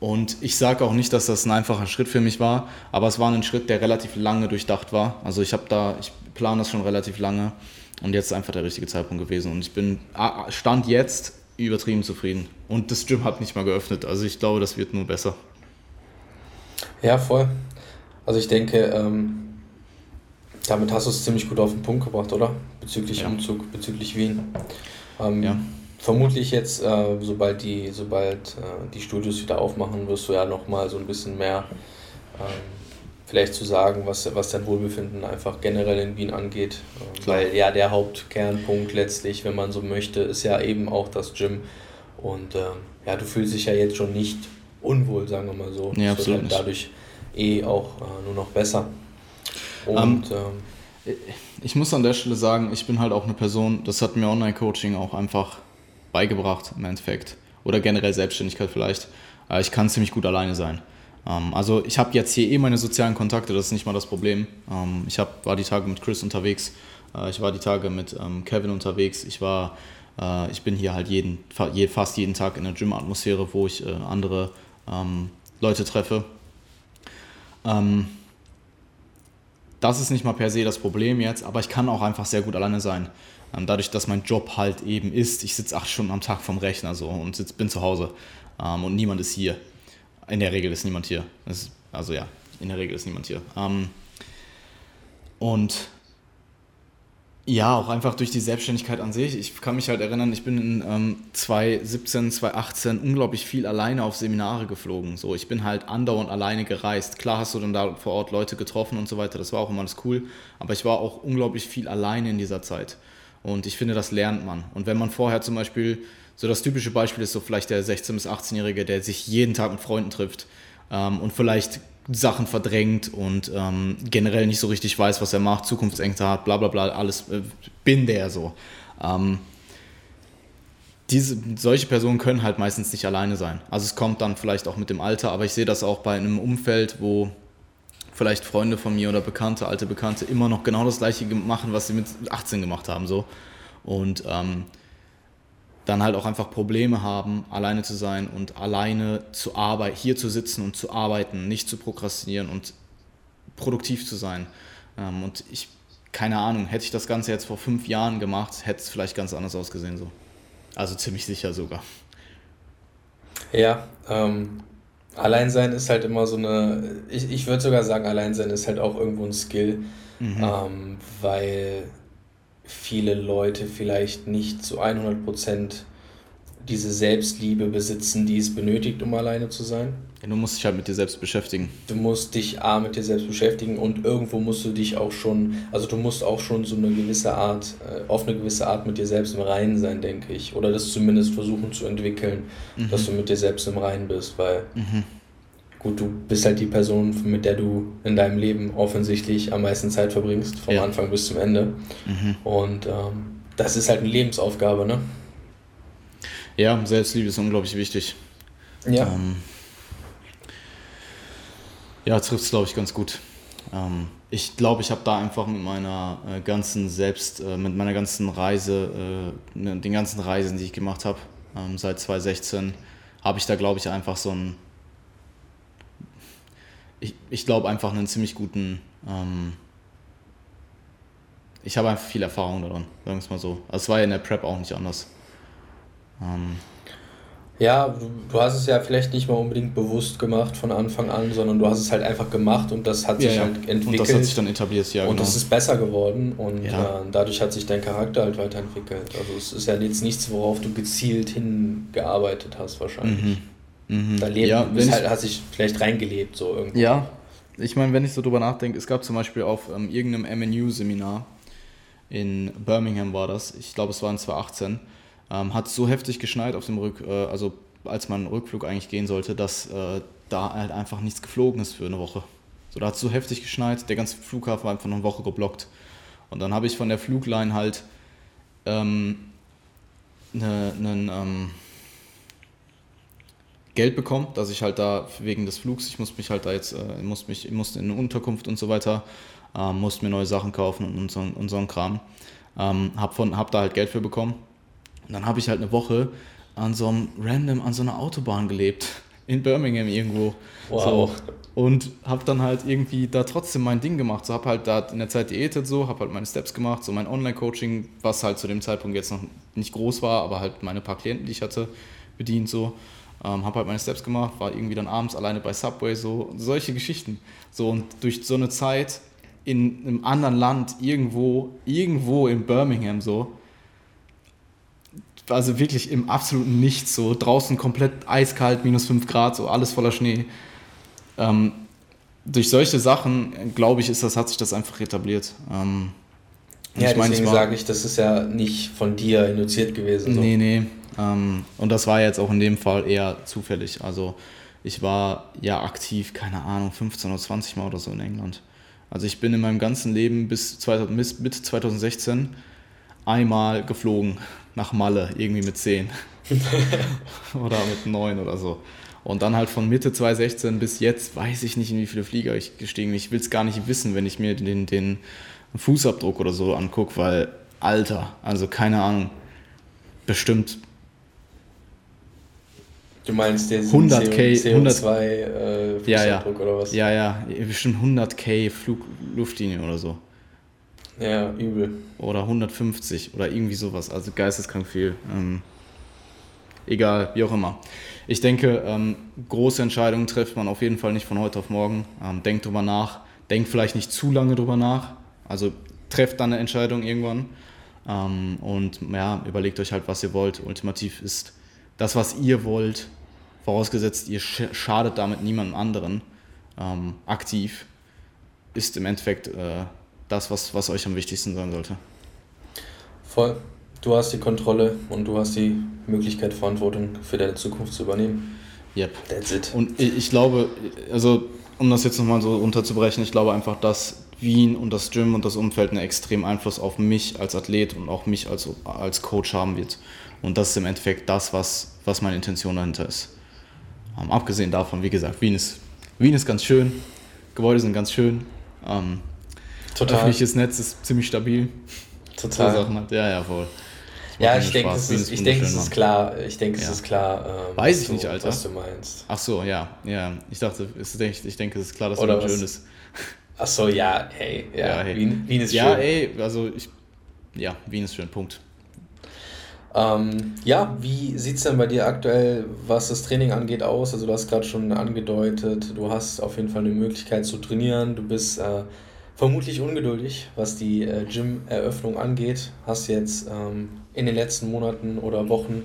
und ich sage auch nicht, dass das ein einfacher Schritt für mich war, aber es war ein Schritt, der relativ lange durchdacht war. Also ich habe da, ich plane das schon relativ lange und jetzt ist einfach der richtige Zeitpunkt gewesen. Und ich bin, stand jetzt übertrieben zufrieden. Und das Gym hat nicht mal geöffnet. Also ich glaube, das wird nur besser. Ja, voll. Also ich denke, ähm, damit hast du es ziemlich gut auf den Punkt gebracht, oder? Bezüglich ja. Umzug, bezüglich Wien. Ähm, ja. Vermutlich jetzt, äh, sobald, die, sobald äh, die Studios wieder aufmachen, wirst du ja nochmal so ein bisschen mehr ähm, vielleicht zu sagen, was, was dein Wohlbefinden einfach generell in Wien angeht. Ähm, weil ja, der Hauptkernpunkt letztlich, wenn man so möchte, ist ja eben auch das Gym. Und ähm, ja, du fühlst dich ja jetzt schon nicht unwohl, sagen wir mal so. Ja, absolut halt dadurch eh auch äh, nur noch besser. Und um, ähm, ich muss an der Stelle sagen, ich bin halt auch eine Person, das hat mir Online-Coaching auch einfach beigebracht im Endeffekt. Oder generell Selbstständigkeit vielleicht. Äh, ich kann ziemlich gut alleine sein. Ähm, also ich habe jetzt hier eh meine sozialen Kontakte, das ist nicht mal das Problem. Ähm, ich hab, war die Tage mit Chris unterwegs, äh, ich war die Tage mit ähm, Kevin unterwegs, ich war, äh, ich bin hier halt jeden, fast jeden Tag in der Gym-Atmosphäre, wo ich äh, andere Leute treffe. das ist nicht mal per se das Problem jetzt, aber ich kann auch einfach sehr gut alleine sein. dadurch, dass mein Job halt eben ist, ich sitze acht Stunden am Tag vom Rechner so und sitz, bin zu Hause und niemand ist hier. In der Regel ist niemand hier. Ist, also ja, in der Regel ist niemand hier. Ähm, und ja, auch einfach durch die Selbstständigkeit an sich. Ich kann mich halt erinnern, ich bin in ähm, 2017, 2018 unglaublich viel alleine auf Seminare geflogen. So, ich bin halt andauernd alleine gereist. Klar hast du dann da vor Ort Leute getroffen und so weiter, das war auch immer alles cool. Aber ich war auch unglaublich viel alleine in dieser Zeit. Und ich finde, das lernt man. Und wenn man vorher zum Beispiel so das typische Beispiel ist so vielleicht der 16- bis 18-Jährige, der sich jeden Tag mit Freunden trifft ähm, und vielleicht Sachen verdrängt und ähm, generell nicht so richtig weiß, was er macht, Zukunftsängste hat, bla bla bla, alles äh, bin der so. Ähm, diese, solche Personen können halt meistens nicht alleine sein. Also es kommt dann vielleicht auch mit dem Alter, aber ich sehe das auch bei einem Umfeld, wo vielleicht Freunde von mir oder Bekannte, alte Bekannte immer noch genau das gleiche machen, was sie mit 18 gemacht haben. So. Und ähm, dann halt auch einfach Probleme haben, alleine zu sein und alleine zu arbeiten, hier zu sitzen und zu arbeiten, nicht zu prokrastinieren und produktiv zu sein. Ähm, und ich, keine Ahnung, hätte ich das Ganze jetzt vor fünf Jahren gemacht, hätte es vielleicht ganz anders ausgesehen so. Also ziemlich sicher sogar. Ja, ähm, Alleinsein ist halt immer so eine, ich, ich würde sogar sagen, Alleinsein ist halt auch irgendwo ein Skill, mhm. ähm, weil viele Leute vielleicht nicht zu 100% diese Selbstliebe besitzen, die es benötigt, um alleine zu sein. Ja, du musst dich halt mit dir selbst beschäftigen. Du musst dich A mit dir selbst beschäftigen und irgendwo musst du dich auch schon, also du musst auch schon so eine gewisse Art, äh, auf eine gewisse Art mit dir selbst im Reinen sein, denke ich. Oder das zumindest versuchen zu entwickeln, mhm. dass du mit dir selbst im Reinen bist, weil mhm gut, du bist halt die Person, mit der du in deinem Leben offensichtlich am meisten Zeit verbringst, vom ja. Anfang bis zum Ende. Mhm. Und ähm, das ist halt eine Lebensaufgabe, ne? Ja, Selbstliebe ist unglaublich wichtig. Ja. Ähm, ja, trifft es, glaube ich, ganz gut. Ähm, ich glaube, ich habe da einfach mit meiner äh, ganzen Selbst, äh, mit meiner ganzen Reise, äh, ne, den ganzen Reisen, die ich gemacht habe, ähm, seit 2016, habe ich da, glaube ich, einfach so ein ich, ich glaube einfach einen ziemlich guten. Ähm, ich habe einfach viel Erfahrung daran, sagen wir es mal so. Also es war ja in der Prep auch nicht anders. Ähm, Ja, du, hast es ja vielleicht nicht mal unbedingt bewusst gemacht von Anfang an, sondern du hast es halt einfach gemacht und das hat sich ja, halt entwickelt. Und das hat sich dann etabliert, ja. Und genau. es ist besser geworden und ja. äh, dadurch hat sich dein Charakter halt weiterentwickelt. Also es ist ja jetzt nichts, worauf du gezielt hingearbeitet hast wahrscheinlich. Mhm. Mhm. Dein Leben ja, ist halt, hat sich vielleicht reingelebt so irgendwie. Ja, ich meine, wenn ich so drüber nachdenke, es gab zum Beispiel auf ähm, irgendeinem MNU-Seminar in Birmingham war das, ich glaube es war in 2018, ähm, hat so heftig geschneit auf dem Rück, äh, also als man Rückflug eigentlich gehen sollte, dass äh, da halt einfach nichts geflogen ist für eine Woche. So, da hat es so heftig geschneit, der ganze Flughafen war einfach eine Woche geblockt. Und dann habe ich von der Flugline halt ähm, ne, ne, ähm, Geld bekommen, dass ich halt da wegen des Flugs, ich musste mich halt da jetzt, äh, musste mich, musste in eine Unterkunft und so weiter, äh, musste mir neue Sachen kaufen und, und, so, und so ein Kram. Ähm, hab, von, hab da halt Geld für bekommen. Und dann habe ich halt eine Woche an so einem random, an so einer Autobahn gelebt. In Birmingham irgendwo. Wow. So. Und habe dann halt irgendwie da trotzdem mein Ding gemacht. So habe halt da in der Zeit diätet so, habe halt meine Steps gemacht, so mein Online-Coaching, was halt zu dem Zeitpunkt jetzt noch nicht groß war, aber halt meine paar Klienten, die ich hatte, bedient so. Ähm, habe halt meine Steps gemacht, war irgendwie dann abends alleine bei Subway, so solche Geschichten. So und durch so eine Zeit in einem anderen Land, irgendwo, irgendwo in Birmingham so, also wirklich im absoluten Nichts, so draußen komplett eiskalt, minus 5 Grad, so alles voller Schnee. Ähm, durch solche Sachen, glaube ich, ist das, hat sich das einfach etabliert. Ähm, ja, ich deswegen sage ich, das ist ja nicht von dir induziert gewesen. So. Nee, nee. Ähm, und das war jetzt auch in dem Fall eher zufällig. Also ich war ja aktiv, keine Ahnung, 15 oder 20 Mal oder so in England. Also ich bin in meinem ganzen Leben bis, 2000, bis Mitte 2016 einmal geflogen nach Malle, irgendwie mit 10. oder mit 9 oder so. Und dann halt von Mitte 2016 bis jetzt weiß ich nicht, in wie viele Flieger ich gestiegen bin. Ich will es gar nicht wissen, wenn ich mir den, den Fußabdruck oder so angucke, weil, Alter, also keine Ahnung, bestimmt. Du meinst den 100k, CO2 äh, ja, ja. oder was? Ja, ja, bestimmt 100k Flug, Luftlinie oder so. Ja, übel. Oder 150 oder irgendwie sowas. Also geisteskrank viel. Ähm, egal, wie auch immer. Ich denke, ähm, große Entscheidungen trifft man auf jeden Fall nicht von heute auf morgen. Ähm, denkt drüber nach. Denkt vielleicht nicht zu lange drüber nach. Also trefft dann eine Entscheidung irgendwann. Ähm, und ja, überlegt euch halt, was ihr wollt. Ultimativ ist das, was ihr wollt, vorausgesetzt, ihr schadet damit niemandem anderen ähm, aktiv, ist im Endeffekt äh, das, was, was euch am wichtigsten sein sollte. Voll. Du hast die Kontrolle und du hast die Möglichkeit, Verantwortung für deine Zukunft zu übernehmen. Yep. That's it. Und ich glaube, also um das jetzt nochmal so runterzubrechen, ich glaube einfach, dass Wien und das Gym und das Umfeld einen extremen Einfluss auf mich als Athlet und auch mich als, als Coach haben wird. Und das ist im Endeffekt das, was, was meine Intention dahinter ist. Ähm, abgesehen davon, wie gesagt, Wien ist, Wien ist ganz schön, Gebäude sind ganz schön. Ähm, Total. Öffentliches Netz ist ziemlich stabil. Total. So Sachen halt. Ja, ja, voll. Ja, ich denke, es ist, ich denke, es ist klar. Ich denke, es ist klar. Ähm, Weiß ich du, nicht, Alter. Was du meinst. Ach so, ja, ja. Ich dachte, ich denke, es ist klar, dass Oder Wien schön ist. Ach so, ja, hey, ja, ja hey. Wien, Wien ist ja, schön. Ja, ey, also ich, ja, Wien ist schön, Punkt. Ähm, ja, wie sieht es denn bei dir aktuell, was das Training angeht, aus? Also du hast gerade schon angedeutet, du hast auf jeden Fall eine Möglichkeit zu trainieren. Du bist äh, vermutlich ungeduldig, was die äh, Gym-Eröffnung angeht. Hast jetzt ähm, in den letzten Monaten oder Wochen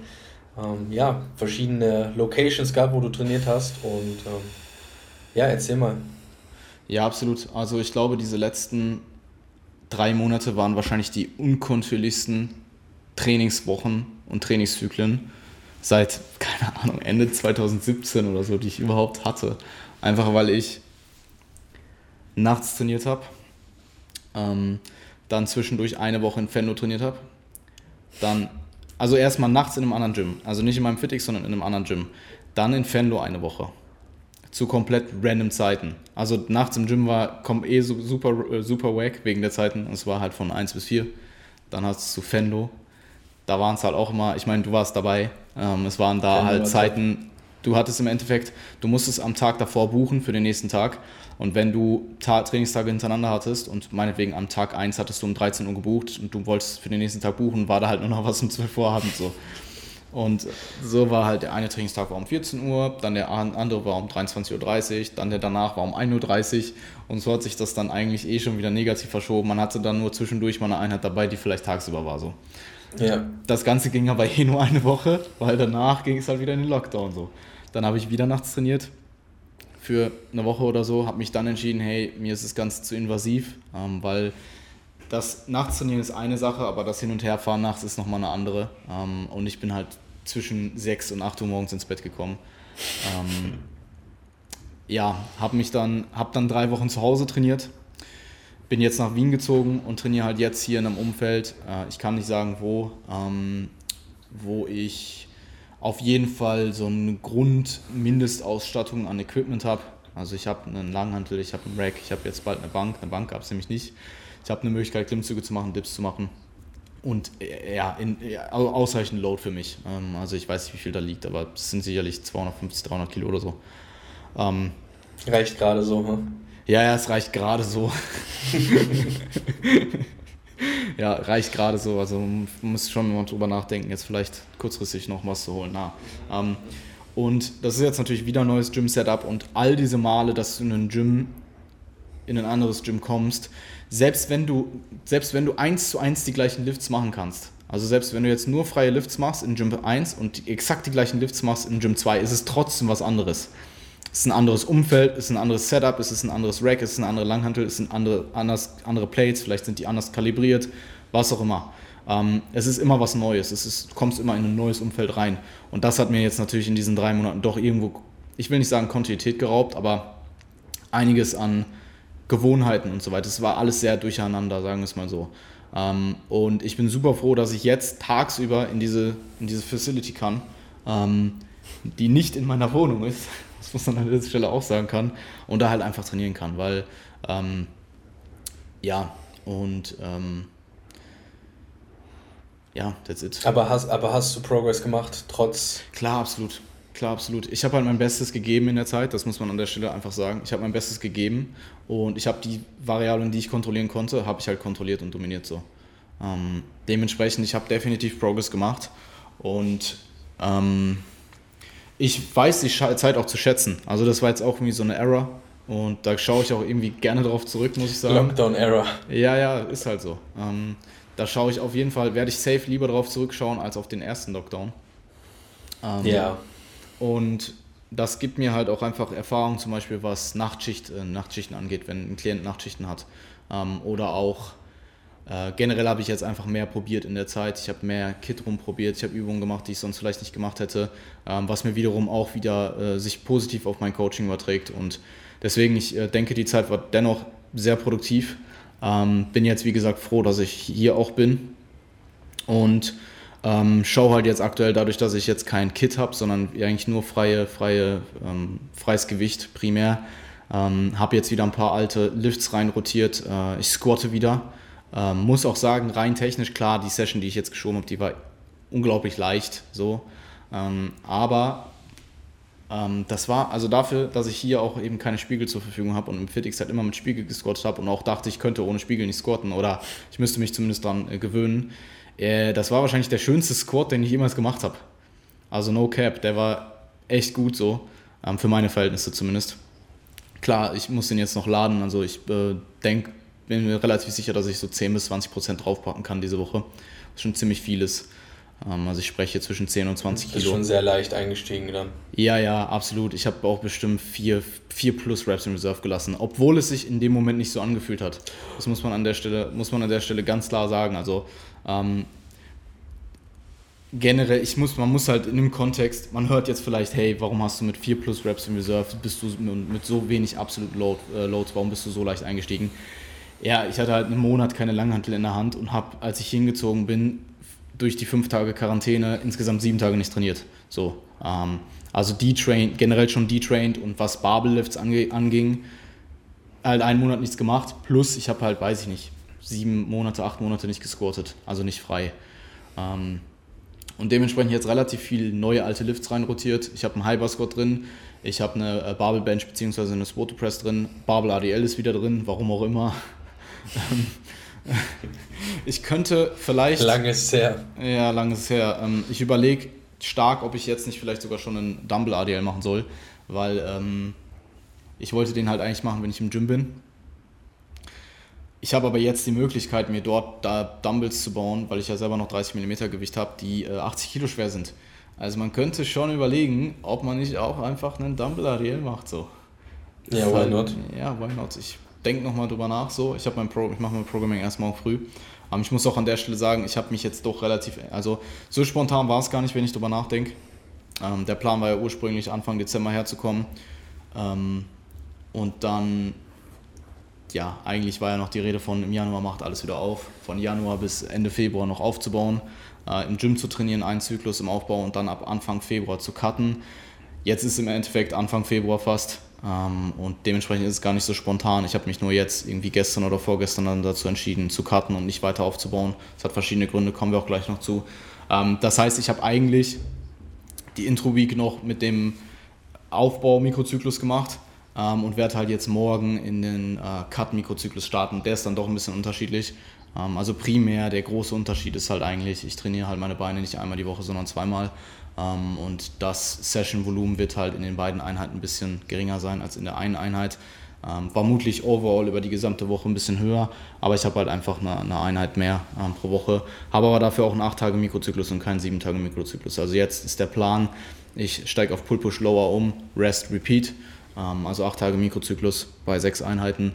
ähm, ja, verschiedene Locations gehabt, wo du trainiert hast. Und ähm, ja, erzähl mal. Ja, absolut. Also ich glaube, diese letzten drei Monate waren wahrscheinlich die unkontrolligsten Trainingswochen und Trainingszyklen seit, keine Ahnung, Ende 2017 oder so, die ich überhaupt hatte. Einfach weil ich nachts trainiert habe, ähm, dann zwischendurch eine Woche in Fendo trainiert habe, dann, also erstmal nachts in einem anderen Gym, also nicht in meinem Fitix, sondern in einem anderen Gym, dann in Fendo eine Woche zu komplett random Zeiten. Also nachts im Gym war kommt eh super, äh, super wack wegen der Zeiten. Es war halt von 1 bis 4. Dann hast du zu Fendo da waren es halt auch immer, ich meine, du warst dabei, ähm, es waren da ja, halt Zeiten, du hattest im Endeffekt, du musstest am Tag davor buchen für den nächsten Tag und wenn du Ta Trainingstage hintereinander hattest und meinetwegen am Tag 1 hattest du um 13 Uhr gebucht und du wolltest für den nächsten Tag buchen, war da halt nur noch was um 12 Uhr Abend so. Und so war halt der eine Trainingstag war um 14 Uhr, dann der andere war um 23.30 Uhr, dann der danach war um 1.30 Uhr und so hat sich das dann eigentlich eh schon wieder negativ verschoben. Man hatte dann nur zwischendurch mal eine Einheit dabei, die vielleicht tagsüber war so. Ja. Das Ganze ging aber eh nur eine Woche, weil danach ging es halt wieder in den Lockdown so. Dann habe ich wieder nachts trainiert für eine Woche oder so, habe mich dann entschieden, hey, mir ist das Ganze zu invasiv, ähm, weil das Nachtstrainieren ist eine Sache, aber das Hin- und Herfahren nachts ist nochmal eine andere. Ähm, und ich bin halt zwischen 6 und 8 Uhr morgens ins Bett gekommen. Ähm, ja, habe mich dann, habe dann drei Wochen zu Hause trainiert. Bin jetzt nach Wien gezogen und trainiere halt jetzt hier in einem Umfeld. Äh, ich kann nicht sagen, wo, ähm, wo ich auf jeden Fall so eine Grundmindestausstattung an Equipment habe. Also ich habe einen Langhantel, ich habe einen Rack, ich habe jetzt bald eine Bank. Eine Bank gab es nämlich nicht. Ich habe eine Möglichkeit, Klimmzüge zu machen, Dips zu machen. Und äh, ja, in, ausreichend Load für mich. Ähm, also ich weiß nicht, wie viel da liegt, aber es sind sicherlich 250, 300 Kilo oder so. Ähm, reicht gerade so, hm? Ja, ja, es reicht gerade so. ja, reicht gerade so. Also man muss schon mal drüber nachdenken, jetzt vielleicht kurzfristig noch was zu holen. Na, ähm, und das ist jetzt natürlich wieder ein neues Gym-Setup und all diese Male, dass du in ein Gym, in ein anderes Gym kommst, selbst wenn du, selbst wenn du eins zu eins die gleichen Lifts machen kannst, also selbst wenn du jetzt nur freie Lifts machst in Gym 1 und exakt die gleichen Lifts machst in Gym 2, ist es trotzdem was anderes. Es ist ein anderes Umfeld, es ist ein anderes Setup, es ist ein anderes Rack, es ist eine andere Langhantel, es sind andere, anders, andere Plates, vielleicht sind die anders kalibriert, was auch immer. Ähm, es ist immer was Neues, es ist, du kommst immer in ein neues Umfeld rein. Und das hat mir jetzt natürlich in diesen drei Monaten doch irgendwo, ich will nicht sagen Kontinuität geraubt, aber einiges an Gewohnheiten und so weiter. Es war alles sehr durcheinander, sagen wir es mal so. Ähm, und ich bin super froh, dass ich jetzt tagsüber in diese, in diese Facility kann, ähm, die nicht in meiner Wohnung ist, das muss man an dieser Stelle auch sagen kann, und da halt einfach trainieren kann, weil ähm, ja, und ähm, ja, that's it. Aber hast, aber hast du Progress gemacht, trotz. Klar, absolut. Klar, absolut. Ich habe halt mein Bestes gegeben in der Zeit, das muss man an der Stelle einfach sagen. Ich habe mein Bestes gegeben und ich habe die Variablen, die ich kontrollieren konnte, habe ich halt kontrolliert und dominiert so. Ähm, dementsprechend, ich habe definitiv Progress gemacht und ähm, ich weiß die Zeit auch zu schätzen. Also das war jetzt auch irgendwie so eine Error und da schaue ich auch irgendwie gerne drauf zurück, muss ich sagen. Lockdown-Error. Ja, ja, ist halt so. Ähm, da schaue ich auf jeden Fall, werde ich safe lieber drauf zurückschauen als auf den ersten Lockdown. Ähm, ja. Und das gibt mir halt auch einfach Erfahrung, zum Beispiel was Nachtschicht, äh, Nachtschichten angeht, wenn ein Klient Nachtschichten hat. Ähm, oder auch äh, generell habe ich jetzt einfach mehr probiert in der Zeit. Ich habe mehr Kit rumprobiert, ich habe Übungen gemacht, die ich sonst vielleicht nicht gemacht hätte, ähm, was mir wiederum auch wieder äh, sich positiv auf mein Coaching überträgt. Und deswegen, ich äh, denke, die Zeit war dennoch sehr produktiv. Ähm, bin jetzt, wie gesagt, froh, dass ich hier auch bin. Und ähm, schaue halt jetzt aktuell dadurch, dass ich jetzt kein Kit habe, sondern eigentlich nur freie, freie, ähm, freies Gewicht primär. Ähm, habe jetzt wieder ein paar alte Lifts rein rotiert. Äh, ich squatte wieder. Ähm, muss auch sagen, rein technisch klar, die Session, die ich jetzt geschoben habe, die war unglaublich leicht. So. Ähm, aber ähm, das war also dafür, dass ich hier auch eben keine Spiegel zur Verfügung habe und im FitX halt immer mit Spiegel gesquattet habe und auch dachte, ich könnte ohne Spiegel nicht squatten oder ich müsste mich zumindest daran äh, gewöhnen äh, das war wahrscheinlich der schönste Squat, den ich jemals gemacht habe. Also no cap, der war echt gut so, ähm, für meine Verhältnisse zumindest. Klar, ich muss den jetzt noch laden, also ich äh, denk, bin mir relativ sicher, dass ich so 10 bis 20 Prozent draufpacken kann diese Woche. Das ist schon ziemlich vieles. Ähm, also ich spreche zwischen 10 und 20 Kilo. Das ist schon sehr leicht eingestiegen dann. Ja, ja, absolut. Ich habe auch bestimmt 4, 4 plus Reps in Reserve gelassen, obwohl es sich in dem Moment nicht so angefühlt hat. Das muss man an der Stelle, muss man an der Stelle ganz klar sagen. Also ähm, generell, ich muss, man muss halt in dem Kontext, man hört jetzt vielleicht, hey, warum hast du mit 4 plus Reps in Reserve, bist du mit so wenig absolut Load, äh, Loads, warum bist du so leicht eingestiegen? Ja, ich hatte halt einen Monat keine Langhantel in der Hand und habe, als ich hingezogen bin, durch die fünf Tage Quarantäne insgesamt sieben Tage nicht trainiert. So, ähm, also detrained, generell schon detrained und was Barbell-Lifts ange anging, halt einen Monat nichts gemacht. Plus, ich habe halt, weiß ich nicht, sieben Monate, acht Monate nicht gesquattet, also nicht frei. Ähm, und dementsprechend jetzt relativ viel neue alte Lifts reinrotiert. Ich habe einen High Squat drin, ich habe eine äh, Barbell Bench bzw. eine Squat Press drin, Barbell ADL ist wieder drin, warum auch immer. ich könnte vielleicht. Lange ist her. Ja, lange ist her. Ähm, ich überlege, stark, ob ich jetzt nicht vielleicht sogar schon einen Dumble ADL machen soll, weil ähm, ich wollte den halt eigentlich machen, wenn ich im Gym bin. Ich habe aber jetzt die Möglichkeit, mir dort da Dumbbells zu bauen, weil ich ja selber noch 30 mm Gewicht habe, die äh, 80 Kilo schwer sind. Also man könnte schon überlegen, ob man nicht auch einfach einen Dumbbell ADL macht so. Ja, why halt, not? Ja, why not? Ich denke nochmal drüber nach so. Ich, Pro, ich mache mein Programming erst morgen früh. Aber ich muss auch an der Stelle sagen, ich habe mich jetzt doch relativ, also so spontan war es gar nicht, wenn ich drüber nachdenke. Ähm, der Plan war ja ursprünglich Anfang Dezember herzukommen. Ähm, und dann ja, eigentlich war ja noch die Rede von im Januar macht alles wieder auf, von Januar bis Ende Februar noch aufzubauen, äh, im Gym zu trainieren, einen Zyklus im Aufbau und dann ab Anfang Februar zu cutten. Jetzt ist im Endeffekt Anfang Februar fast und dementsprechend ist es gar nicht so spontan. Ich habe mich nur jetzt irgendwie gestern oder vorgestern dann dazu entschieden zu cutten und nicht weiter aufzubauen. Das hat verschiedene Gründe, kommen wir auch gleich noch zu. Ähm, das heißt, ich habe eigentlich die Intro-Week noch mit dem Aufbau-Mikrozyklus gemacht ähm, und werde halt jetzt morgen in den äh, Cut-Mikrozyklus starten. Der ist dann doch ein bisschen unterschiedlich. Ähm, also primär der große Unterschied ist halt eigentlich, ich trainiere halt meine Beine nicht einmal die Woche, sondern zweimal. Ähm, und das Session-Volumen wird halt in den beiden Einheiten ein bisschen geringer sein als in der einen Einheit. Ähm, vermutlich overall über die gesamte Woche ein bisschen höher, aber ich habe halt einfach eine, eine Einheit mehr ähm, pro Woche. Habe aber dafür auch einen 8-Tage-Mikrozyklus und keinen 7-Tage-Mikrozyklus. Also jetzt ist der Plan, ich steige auf Pull-Push-Lower um, Rest, Repeat. Ähm, also 8 Tage Mikrozyklus bei 6 Einheiten.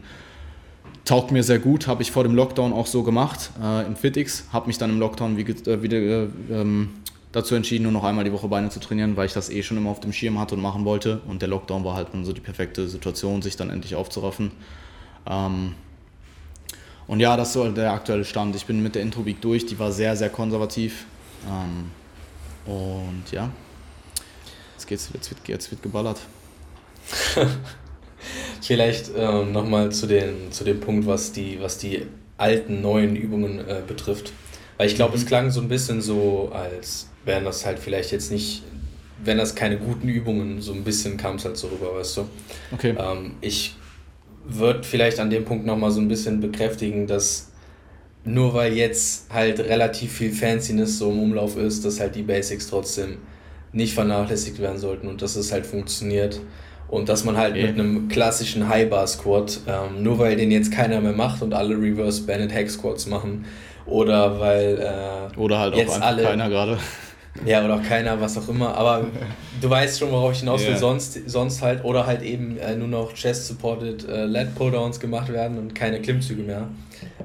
Taugt mir sehr gut, habe ich vor dem Lockdown auch so gemacht äh, im FitX. Habe mich dann im Lockdown wie, äh, wieder äh, ähm, dazu entschieden, nur noch einmal die Woche Beine zu trainieren, weil ich das eh schon immer auf dem Schirm hatte und machen wollte. Und der Lockdown war halt dann so die perfekte Situation, sich dann endlich aufzuraffen. Ähm, und ja, das ist so der aktuelle Stand. Ich bin mit der Intro-Week durch, die war sehr, sehr konservativ. Ähm, und ja, jetzt, geht's, jetzt, wird, jetzt wird geballert. Vielleicht äh, nochmal zu, zu dem Punkt, was die, was die alten, neuen Übungen äh, betrifft. Weil ich glaube, mhm. es klang so ein bisschen so, als wären das halt vielleicht jetzt nicht, wenn das keine guten Übungen, so ein bisschen kam es halt so rüber, weißt du. Okay. Ähm, ich würde vielleicht an dem Punkt nochmal so ein bisschen bekräftigen, dass nur weil jetzt halt relativ viel Fanciness so im Umlauf ist, dass halt die Basics trotzdem nicht vernachlässigt werden sollten und dass es halt funktioniert. Und dass man halt okay. mit einem klassischen High-Bar-Squat, ähm, nur weil den jetzt keiner mehr macht und alle Reverse Bennett Hack Squats machen, oder weil äh, oder halt jetzt auch alle, keiner gerade. Ja, oder auch keiner, was auch immer. Aber du weißt schon, worauf ich hinaus will. Yeah. Sonst, sonst halt, oder halt eben äh, nur noch Chest-Supported äh, Lat Pulldowns gemacht werden und keine Klimmzüge mehr.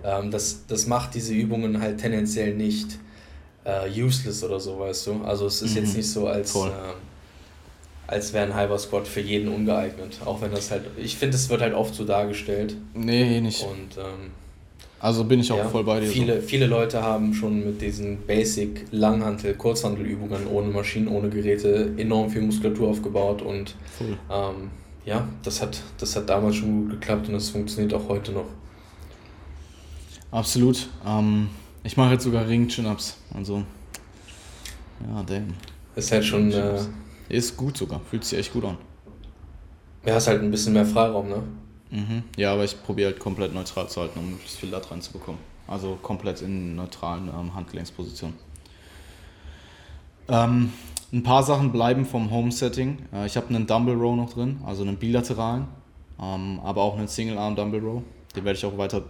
Ähm, das, das macht diese Übungen halt tendenziell nicht äh, useless oder so, weißt du. Also es ist mhm. jetzt nicht so, als, äh, als wäre ein halber Squat für jeden ungeeignet. Auch wenn das halt, ich finde, es wird halt oft so dargestellt. Nee, nicht. Und ähm, also bin ich auch ja, voll bei dir. Viele, so. viele Leute haben schon mit diesen Basic Langhantel, Kurzhantelübungen ohne Maschinen, ohne Geräte enorm viel Muskulatur aufgebaut und ähm, ja, das hat, das hat damals schon gut geklappt und das funktioniert auch heute noch. Absolut. Ähm, ich mache jetzt sogar Ring-Chin-Ups. Also, ja, damn. Ist halt schon. Äh, ist gut sogar. Fühlt sich echt gut an. Ja, hast halt ein bisschen mehr Freiraum, ne? Mhm. Ja, aber ich probiere halt komplett neutral zu halten, um möglichst viel da dran zu bekommen. Also komplett in neutralen ähm, Handgelenkspositionen. Ähm, ein paar Sachen bleiben vom Home-Setting. Äh, ich habe einen Dumble Row noch drin, also einen bilateralen, ähm, aber auch einen Single-Arm Dumble Row. Den werde ich auch weiter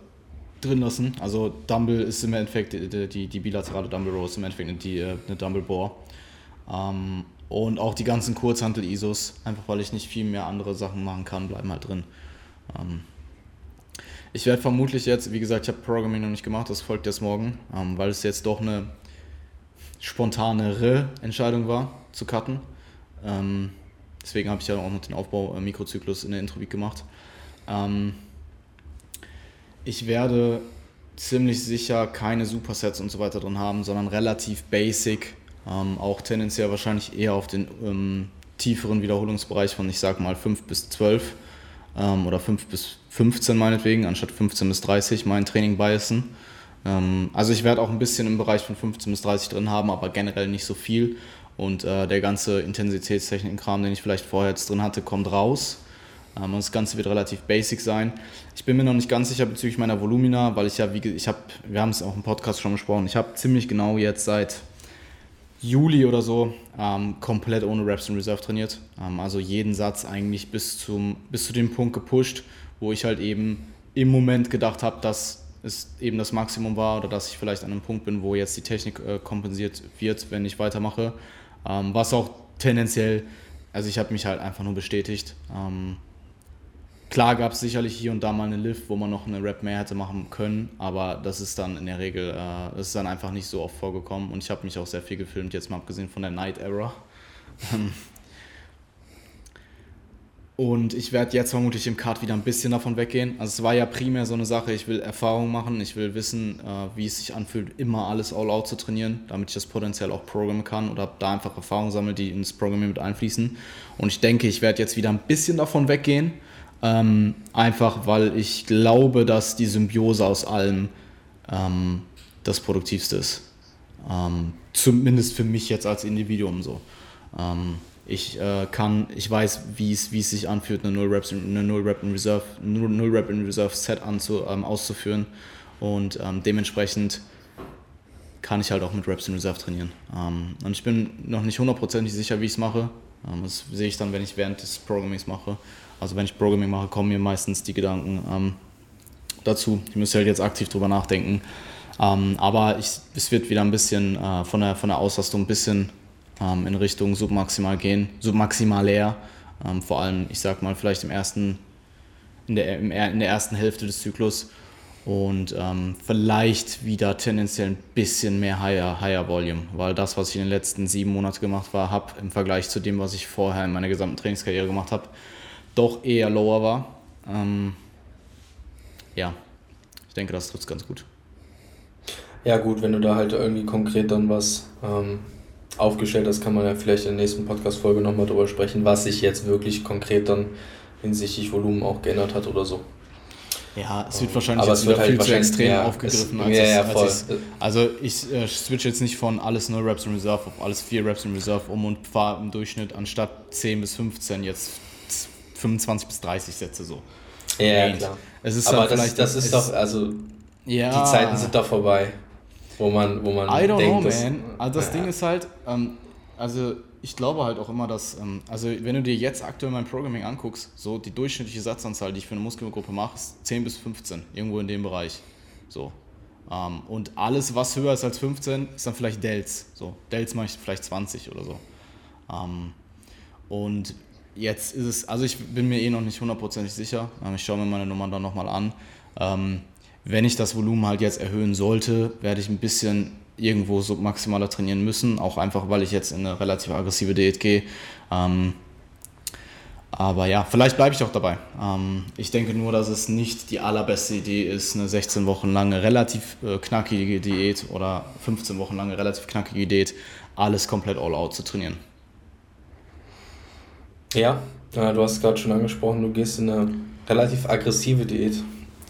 drin lassen. Also Dumble ist im Endeffekt, die, die, die bilaterale Dumble Row ist im Endeffekt die, äh, eine Dumble Bore. Ähm, und auch die ganzen Kurzhantel-ISOs, einfach weil ich nicht viel mehr andere Sachen machen kann, bleiben halt drin. Ähm, ich werde vermutlich jetzt, wie gesagt, ich habe Programming noch nicht gemacht, das folgt jetzt morgen, ähm, weil es jetzt doch eine spontanere Entscheidung war, zu cutten. Ähm, deswegen habe ich ja auch noch den Aufbau äh, Mikrozyklus in der Intro gemacht. Ähm, ich werde ziemlich sicher keine Supersets und so weiter drin haben, sondern relativ basic, ähm, auch tendenziell wahrscheinlich eher auf den ähm, tieferen Wiederholungsbereich von, ich sag mal, 5 bis 12 ähm, oder 5 bis 15 meinetwegen, anstatt 15 bis 30 mein Training biasen. Ähm, also ich werde auch ein bisschen im Bereich von 15 bis 30 drin haben, aber generell nicht so viel. Und äh, der ganze Intensitätstechniken-Kram, den ich vielleicht vorher jetzt drin hatte, kommt raus. Ähm, und das Ganze wird relativ basic sein. Ich bin mir noch nicht ganz sicher bezüglich meiner Volumina, weil ich ja, wie ich habe, wir haben es auch im Podcast schon besprochen, ich habe ziemlich genau jetzt seit Juli oder so ähm, komplett ohne Reps in Reserve trainiert. Ähm, also jeden Satz eigentlich bis, zum, bis zu dem Punkt gepusht, wo ich halt eben im Moment gedacht habe, dass es eben das Maximum war oder dass ich vielleicht an einem Punkt bin, wo jetzt die Technik äh, kompensiert wird, wenn ich weitermache. Ähm, was auch tendenziell, also ich habe mich halt einfach nur bestätigt. Ähm, Klar gab es sicherlich hier und da mal eine Lift, wo man noch eine Rap mehr hätte machen können, aber das ist dann in der Regel, äh, das ist dann einfach nicht so oft vorgekommen und ich habe mich auch sehr viel gefilmt, jetzt mal abgesehen von der Night Era. Und ich werde jetzt vermutlich im Card wieder ein bisschen davon weggehen. Also es war ja primär so eine Sache, ich will Erfahrung machen, ich will wissen, äh, wie es sich anfühlt, immer alles all out zu trainieren, damit ich das potenziell auch programmen kann oder da einfach Erfahrungen sammle, die ins Programming mit einfließen. Und ich denke, ich werde jetzt wieder ein bisschen davon weggehen ähm, einfach weil ich glaube, dass die Symbiose aus allem ähm, das Produktivste ist. Ähm, zumindest für mich jetzt als Individuum so. Ähm, ich äh, kann, ich weiß, wie es sich anfühlt, eine Null Reps, in Reserve, Null Rep in Reserve Set anzu, ähm, auszuführen und ähm, dementsprechend kann ich halt auch mit Reps in Reserve trainieren. und ich bin noch nicht hundertprozentig sicher, wie ich es mache. das sehe ich dann, wenn ich während des Programmings mache. Also wenn ich Programming mache, kommen mir meistens die Gedanken ähm, dazu. Ich müsste halt jetzt aktiv drüber nachdenken. Ähm, aber ich, es wird wieder ein bisschen äh, von, der, von der Auslastung ein bisschen ähm, in Richtung submaximal gehen, submaximalär. Ähm, vor allem, ich sag mal, vielleicht im ersten, in der, im, in der ersten Hälfte des Zyklus und ähm, vielleicht wieder tendenziell ein bisschen mehr higher, higher Volume, weil das, was ich in den letzten sieben Monaten gemacht habe, im Vergleich zu dem, was ich vorher in meiner gesamten Trainingskarriere gemacht habe, doch eher lower war. Ähm, ja, ich denke, das trifft ganz gut. Ja, gut, wenn du da halt irgendwie konkret dann was ähm, aufgestellt hast, kann man ja vielleicht in der nächsten Podcast-Folge nochmal drüber sprechen, was sich jetzt wirklich konkret dann hinsichtlich Volumen auch geändert hat oder so. Ja, es wird wahrscheinlich aber jetzt wieder halt viel zu extrem ja, aufgegriffen. Es, als ja, ja, voll. Als also ich äh, switch jetzt nicht von alles 0 Reps in Reserve auf alles 4 Reps in Reserve um und fahre im Durchschnitt anstatt 10 bis 15 jetzt 25 bis 30 Sätze so. Ja, Range. klar. Es ist Aber das, das ist doch, also ja. die Zeiten sind doch vorbei, wo man, wo man I don't denkt, know, dass, man. Also das ja. Ding ist halt, ähm, also ich glaube halt auch immer, dass, ähm, also wenn du dir jetzt aktuell mein Programming anguckst, so die durchschnittliche Satzanzahl, die ich für eine Muskelgruppe mache, ist 10 bis 15, irgendwo in dem Bereich. So. Ähm, und alles, was höher ist als 15, ist dann vielleicht Delts. So, Delts mache ich vielleicht 20 oder so. Ähm, und jetzt ist es, also ich bin mir eh noch nicht hundertprozentig sicher. Ähm, ich schaue mir meine Nummern dann nochmal an. Ähm, wenn ich das Volumen halt jetzt erhöhen sollte, werde ich ein bisschen irgendwo so maximaler trainieren müssen, auch einfach, weil ich jetzt in eine relativ aggressive Diät gehe. Ähm, aber ja, vielleicht bleibe ich auch dabei. Ähm, ich denke nur, dass es nicht die allerbeste Idee ist, eine 16 Wochen lange relativ äh, knackige Diät oder 15 Wochen lange relativ knackige Diät alles komplett all out zu trainieren. Ja, äh, du hast gerade schon angesprochen, du gehst in eine relativ aggressive Diät.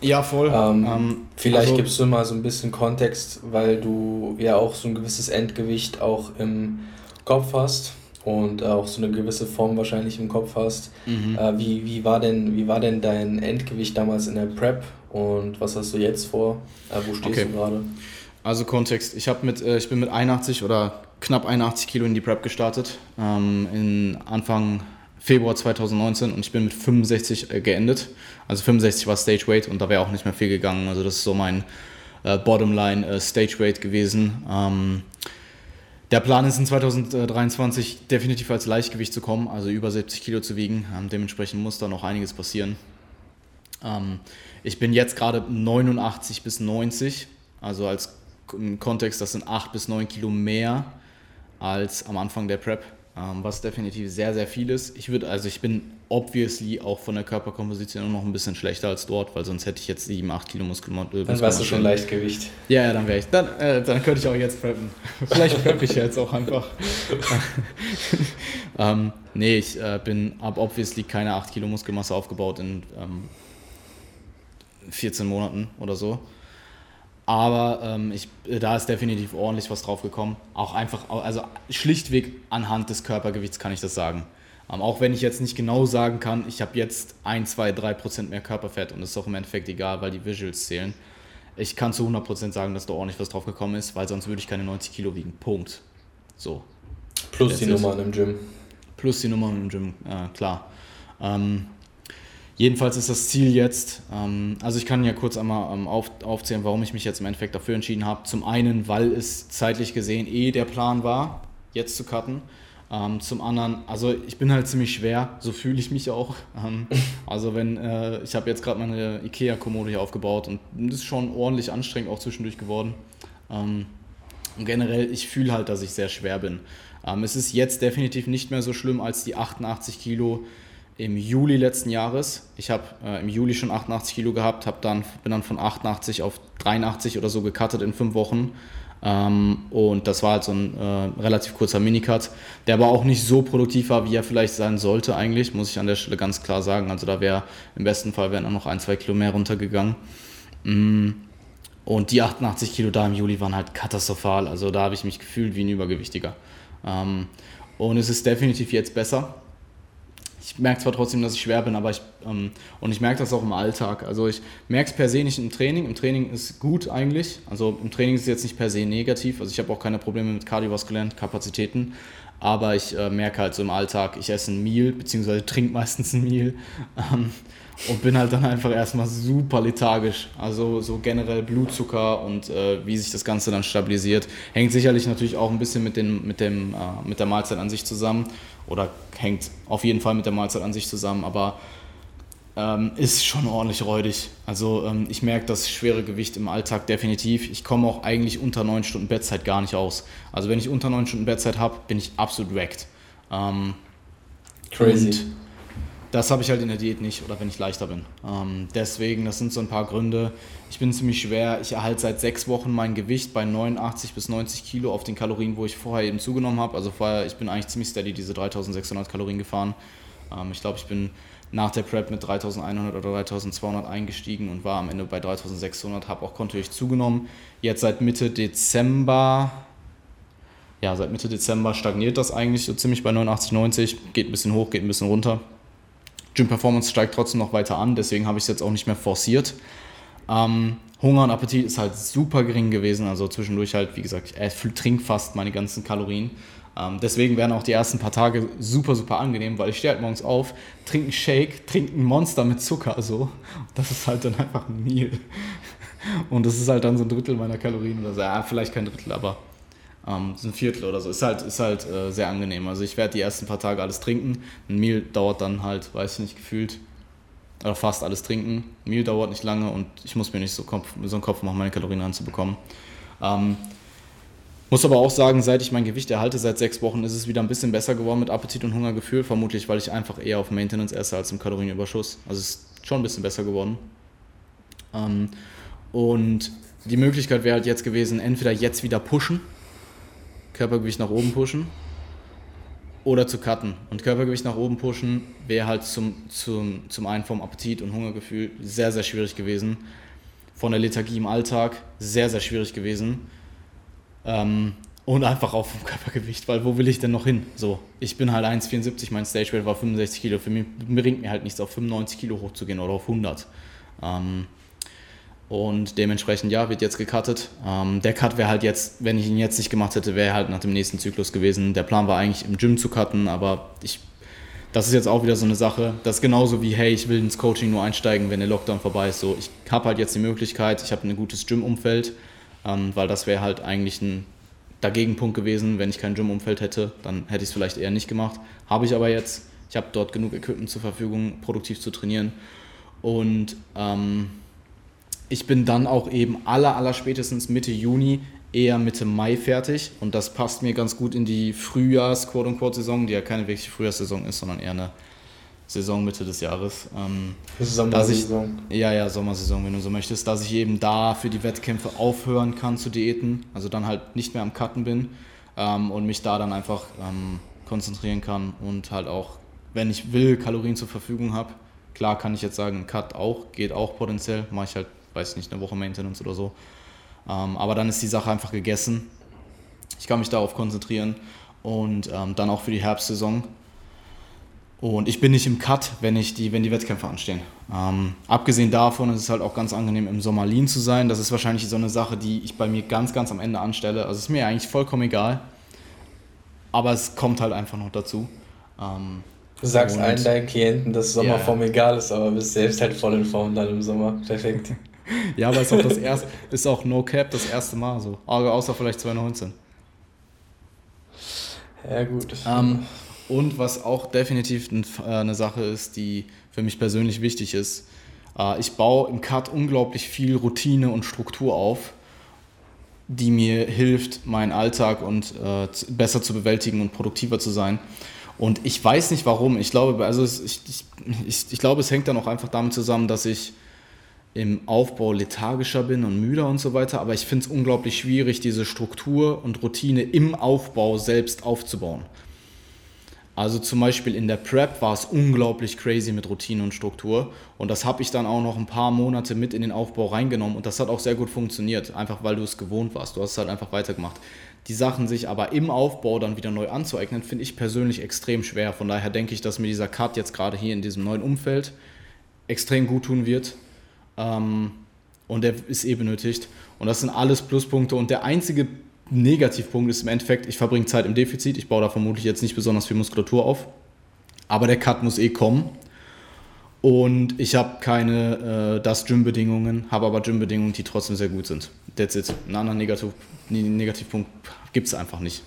Ja, voll. Ähm, ähm, vielleicht also, gibst du mal so ein bisschen Kontext, weil du ja auch so ein gewisses Endgewicht auch im Kopf hast und auch so eine gewisse Form wahrscheinlich im Kopf hast. Mhm. Äh, wie, wie, war denn, wie war denn dein Endgewicht damals in der Prep und was hast du jetzt vor? Äh, wo stehst okay. du gerade? Also Kontext, ich, mit, äh, ich bin mit 81 oder knapp 81 Kilo in die Prep gestartet. Ähm, in Anfang Februar 2019 und ich bin mit 65 äh, geendet. Also 65 war Stage Weight und da wäre auch nicht mehr viel gegangen. Also das ist so mein äh, Bottomline äh, Stage Weight gewesen. Ähm, der Plan ist in 2023 definitiv als Leichtgewicht zu kommen, also über 70 Kilo zu wiegen. Ähm, dementsprechend muss da noch einiges passieren. Ähm, ich bin jetzt gerade 89 bis 90, also als Kontext, das sind 8 bis 9 Kilo mehr als am Anfang der Prep was definitiv sehr, sehr viel ist. Ich würde, also ich bin obviously auch von der Körperkomposition noch ein bisschen schlechter als dort, weil sonst hätte ich jetzt 7, 8 Kilo Muskelmasse. Äh, dann wärst du schon Leichtgewicht. Ja, ja, dann wäre ich. Dann, äh, dann könnte ich auch jetzt preppen. Vielleicht preppe ich jetzt auch einfach. ähm, nee, ich äh, bin, habe obviously keine 8 Kilo Muskelmasse aufgebaut in ähm, 14 Monaten oder so. Aber ähm, ich, da ist definitiv ordentlich was drauf gekommen. Auch einfach, also schlichtweg anhand des Körpergewichts kann ich das sagen. Ähm, auch wenn ich jetzt nicht genau sagen kann, ich habe jetzt 1, 2, 3 Prozent mehr Körperfett und das ist auch im Endeffekt egal, weil die Visuals zählen. Ich kann zu 100 Prozent sagen, dass da ordentlich was drauf gekommen ist, weil sonst würde ich keine 90 Kilo wiegen. Punkt. So. Plus die Nummern im Gym. Plus die Nummern im Gym, ja, klar. Ähm, jedenfalls ist das Ziel jetzt, ähm, also ich kann ja kurz einmal ähm, auf, aufzählen, warum ich mich jetzt im Endeffekt dafür entschieden habe. Zum einen, weil es zeitlich gesehen eh der Plan war, jetzt zu cutten. Ähm, zum anderen, also ich bin halt ziemlich schwer, so fühle ich mich auch. Ähm, also wenn, äh, ich habe jetzt gerade meine Ikea-Kommode hier aufgebaut und das ist schon ordentlich anstrengend auch zwischendurch geworden. Ähm, und generell, ich fühle halt, dass ich sehr schwer bin. Ähm, es ist jetzt definitiv nicht mehr so schlimm als die 88 Kilo im Juli letzten Jahres. Ich habe äh, im Juli schon 88 Kilo gehabt, hab dann, bin dann von 88 auf 83 oder so gecuttet in fünf Wochen. Ähm, und das war halt so ein äh, relativ kurzer Minicut, der aber auch nicht so produktiv war, wie er vielleicht sein sollte eigentlich, muss ich an der Stelle ganz klar sagen. Also da wäre im besten Fall wären auch noch ein, zwei Kilo mehr runtergegangen. Mm. Und die 88 Kilo da im Juli waren halt katastrophal. Also da habe ich mich gefühlt wie ein Übergewichtiger. Ähm, und es ist definitiv jetzt besser ich merke zwar trotzdem, dass ich schwer bin, aber ich, ähm, und ich merke das auch im Alltag. Also ich merke es per se nicht im Training. Im Training ist gut eigentlich. Also im Training ist es jetzt nicht per se negativ. Also ich habe auch keine Probleme mit kardiovaskulären Kapazitäten. Aber ich äh, merke halt so im Alltag, ich esse ein Meal, beziehungsweise trinke meistens ein Meal. Ähm, und bin halt dann einfach erstmal super lethargisch. Also so generell Blutzucker und äh, wie sich das Ganze dann stabilisiert. Hängt sicherlich natürlich auch ein bisschen mit, den, mit, dem, äh, mit der Mahlzeit an sich zusammen oder hängt auf jeden Fall mit der Mahlzeit an sich zusammen, aber ähm, ist schon ordentlich räudig. Also ähm, ich merke das schwere Gewicht im Alltag definitiv. Ich komme auch eigentlich unter 9 Stunden Bettzeit gar nicht aus. Also wenn ich unter 9 Stunden Bettzeit habe, bin ich absolut wrecked. Ähm, Crazy. Und das habe ich halt in der Diät nicht oder wenn ich leichter bin. Ähm, deswegen, das sind so ein paar Gründe. Ich bin ziemlich schwer. Ich erhalte seit sechs Wochen mein Gewicht bei 89 bis 90 Kilo auf den Kalorien, wo ich vorher eben zugenommen habe. Also vorher, ich bin eigentlich ziemlich steady diese 3600 Kalorien gefahren. Ähm, ich glaube, ich bin nach der Prep mit 3100 oder 3200 eingestiegen und war am Ende bei 3600, habe auch kontinuierlich zugenommen. Jetzt seit Mitte Dezember, ja, seit Mitte Dezember stagniert das eigentlich so ziemlich bei 89, 90, geht ein bisschen hoch, geht ein bisschen runter. Gym Performance steigt trotzdem noch weiter an, deswegen habe ich es jetzt auch nicht mehr forciert. Ähm, Hunger und Appetit ist halt super gering gewesen, also zwischendurch halt, wie gesagt, ich trinke fast meine ganzen Kalorien. Ähm, deswegen werden auch die ersten paar Tage super, super angenehm, weil ich stehe halt morgens auf, trinke einen Shake, trinke ein Monster mit Zucker, so. Das ist halt dann einfach ein Meal. Und das ist halt dann so ein Drittel meiner Kalorien oder so. Ja, vielleicht kein Drittel, aber ähm, ein Viertel oder so. Ist halt, ist halt äh, sehr angenehm. Also ich werde die ersten paar Tage alles trinken. Ein Meal dauert dann halt, weiß ich nicht, gefühlt, oder fast alles trinken. Ein Meal dauert nicht lange und ich muss mir nicht so, Kopf, so einen Kopf machen, meine Kalorien anzubekommen. Ähm, muss aber auch sagen, seit ich mein Gewicht erhalte, seit sechs Wochen, ist es wieder ein bisschen besser geworden mit Appetit und Hungergefühl. Vermutlich, weil ich einfach eher auf Maintenance esse als im Kalorienüberschuss. Also es ist schon ein bisschen besser geworden. Ähm, und die Möglichkeit wäre halt jetzt gewesen, entweder jetzt wieder pushen, Körpergewicht nach oben pushen oder zu cutten. Und Körpergewicht nach oben pushen wäre halt zum, zum, zum einen vom Appetit und Hungergefühl sehr, sehr schwierig gewesen. Von der Lethargie im Alltag sehr, sehr schwierig gewesen. Ähm, und einfach auch vom Körpergewicht, weil wo will ich denn noch hin? So, ich bin halt 1,74, mein Stage Weight war 65 Kilo. Für mich bringt mir halt nichts, auf 95 Kilo hochzugehen oder auf 100. Ähm, und dementsprechend, ja, wird jetzt gecuttet. Ähm, der Cut wäre halt jetzt, wenn ich ihn jetzt nicht gemacht hätte, wäre halt nach dem nächsten Zyklus gewesen. Der Plan war eigentlich im Gym zu cutten, aber ich, das ist jetzt auch wieder so eine Sache. Das ist genauso wie, hey, ich will ins Coaching nur einsteigen, wenn der Lockdown vorbei ist. So, ich habe halt jetzt die Möglichkeit, ich habe ein gutes Gym-Umfeld, ähm, weil das wäre halt eigentlich ein Dagegenpunkt gewesen. Wenn ich kein Gym-Umfeld hätte, dann hätte ich es vielleicht eher nicht gemacht. Habe ich aber jetzt. Ich habe dort genug Equipment zur Verfügung, produktiv zu trainieren. Und ähm, ich bin dann auch eben aller, aller spätestens Mitte Juni, eher Mitte Mai fertig. Und das passt mir ganz gut in die Frühjahrs-Quote-Unquote-Saison, die ja keine wirkliche Frühjahrssaison ist, sondern eher eine Saison Mitte des Jahres. Ähm, Sommersaison. Ja, ja, Sommersaison, wenn du so möchtest. Dass ich eben da für die Wettkämpfe aufhören kann zu diäten, also dann halt nicht mehr am Cutten bin ähm, und mich da dann einfach ähm, konzentrieren kann und halt auch, wenn ich will, Kalorien zur Verfügung habe. Klar kann ich jetzt sagen, Cut auch, geht auch potenziell, mache ich halt weiß nicht, eine Woche Maintenance oder so. Ähm, aber dann ist die Sache einfach gegessen. Ich kann mich darauf konzentrieren und ähm, dann auch für die Herbstsaison. Und ich bin nicht im Cut, wenn, ich die, wenn die Wettkämpfe anstehen. Ähm, abgesehen davon ist es halt auch ganz angenehm, im Sommer lean zu sein. Das ist wahrscheinlich so eine Sache, die ich bei mir ganz, ganz am Ende anstelle. Also ist mir eigentlich vollkommen egal. aber es kommt halt einfach noch dazu. Ähm, du sagst allen deinen Klienten, dass Sommerform ja. egal ist, aber bist selbst halt voll in Form dann im Sommer. Perfekt. ja, aber ist auch das erste, ist auch No Cap das erste Mal so. Außer vielleicht 2019. Ja, gut. Ähm, und was auch definitiv äh, eine Sache ist, die für mich persönlich wichtig ist, äh, ich baue im Cut unglaublich viel Routine und Struktur auf, die mir hilft, meinen Alltag und äh, besser zu bewältigen und produktiver zu sein. Und ich weiß nicht warum. Ich glaube, also ich, ich, ich, ich glaube, es hängt dann auch einfach damit zusammen, dass ich im Aufbau lethargischer bin und müder und so weiter. Aber ich finde es unglaublich schwierig, diese Struktur und Routine im Aufbau selbst aufzubauen. Also zum Beispiel in der Prep war es unglaublich crazy mit Routine und Struktur. Und das habe ich dann auch noch ein paar Monate mit in den Aufbau reingenommen. Und das hat auch sehr gut funktioniert, einfach weil du es gewohnt warst. Du hast es halt einfach weitergemacht. Die Sachen sich aber im Aufbau dann wieder neu anzueignen, finde ich persönlich extrem schwer. Von daher denke ich, dass mir dieser Cut jetzt gerade hier in diesem neuen Umfeld extrem gut tun wird. Ähm, und der ist eh benötigt. Und das sind alles Pluspunkte. Und der einzige Negativpunkt ist im Endeffekt, ich verbringe Zeit im Defizit. Ich baue da vermutlich jetzt nicht besonders viel Muskulatur auf. Aber der Cut muss eh kommen. Und ich habe keine äh, das Gym-Bedingungen, habe aber Gym-Bedingungen, die trotzdem sehr gut sind. That's it. Einen anderen Negativ Negativpunkt gibt es einfach nicht.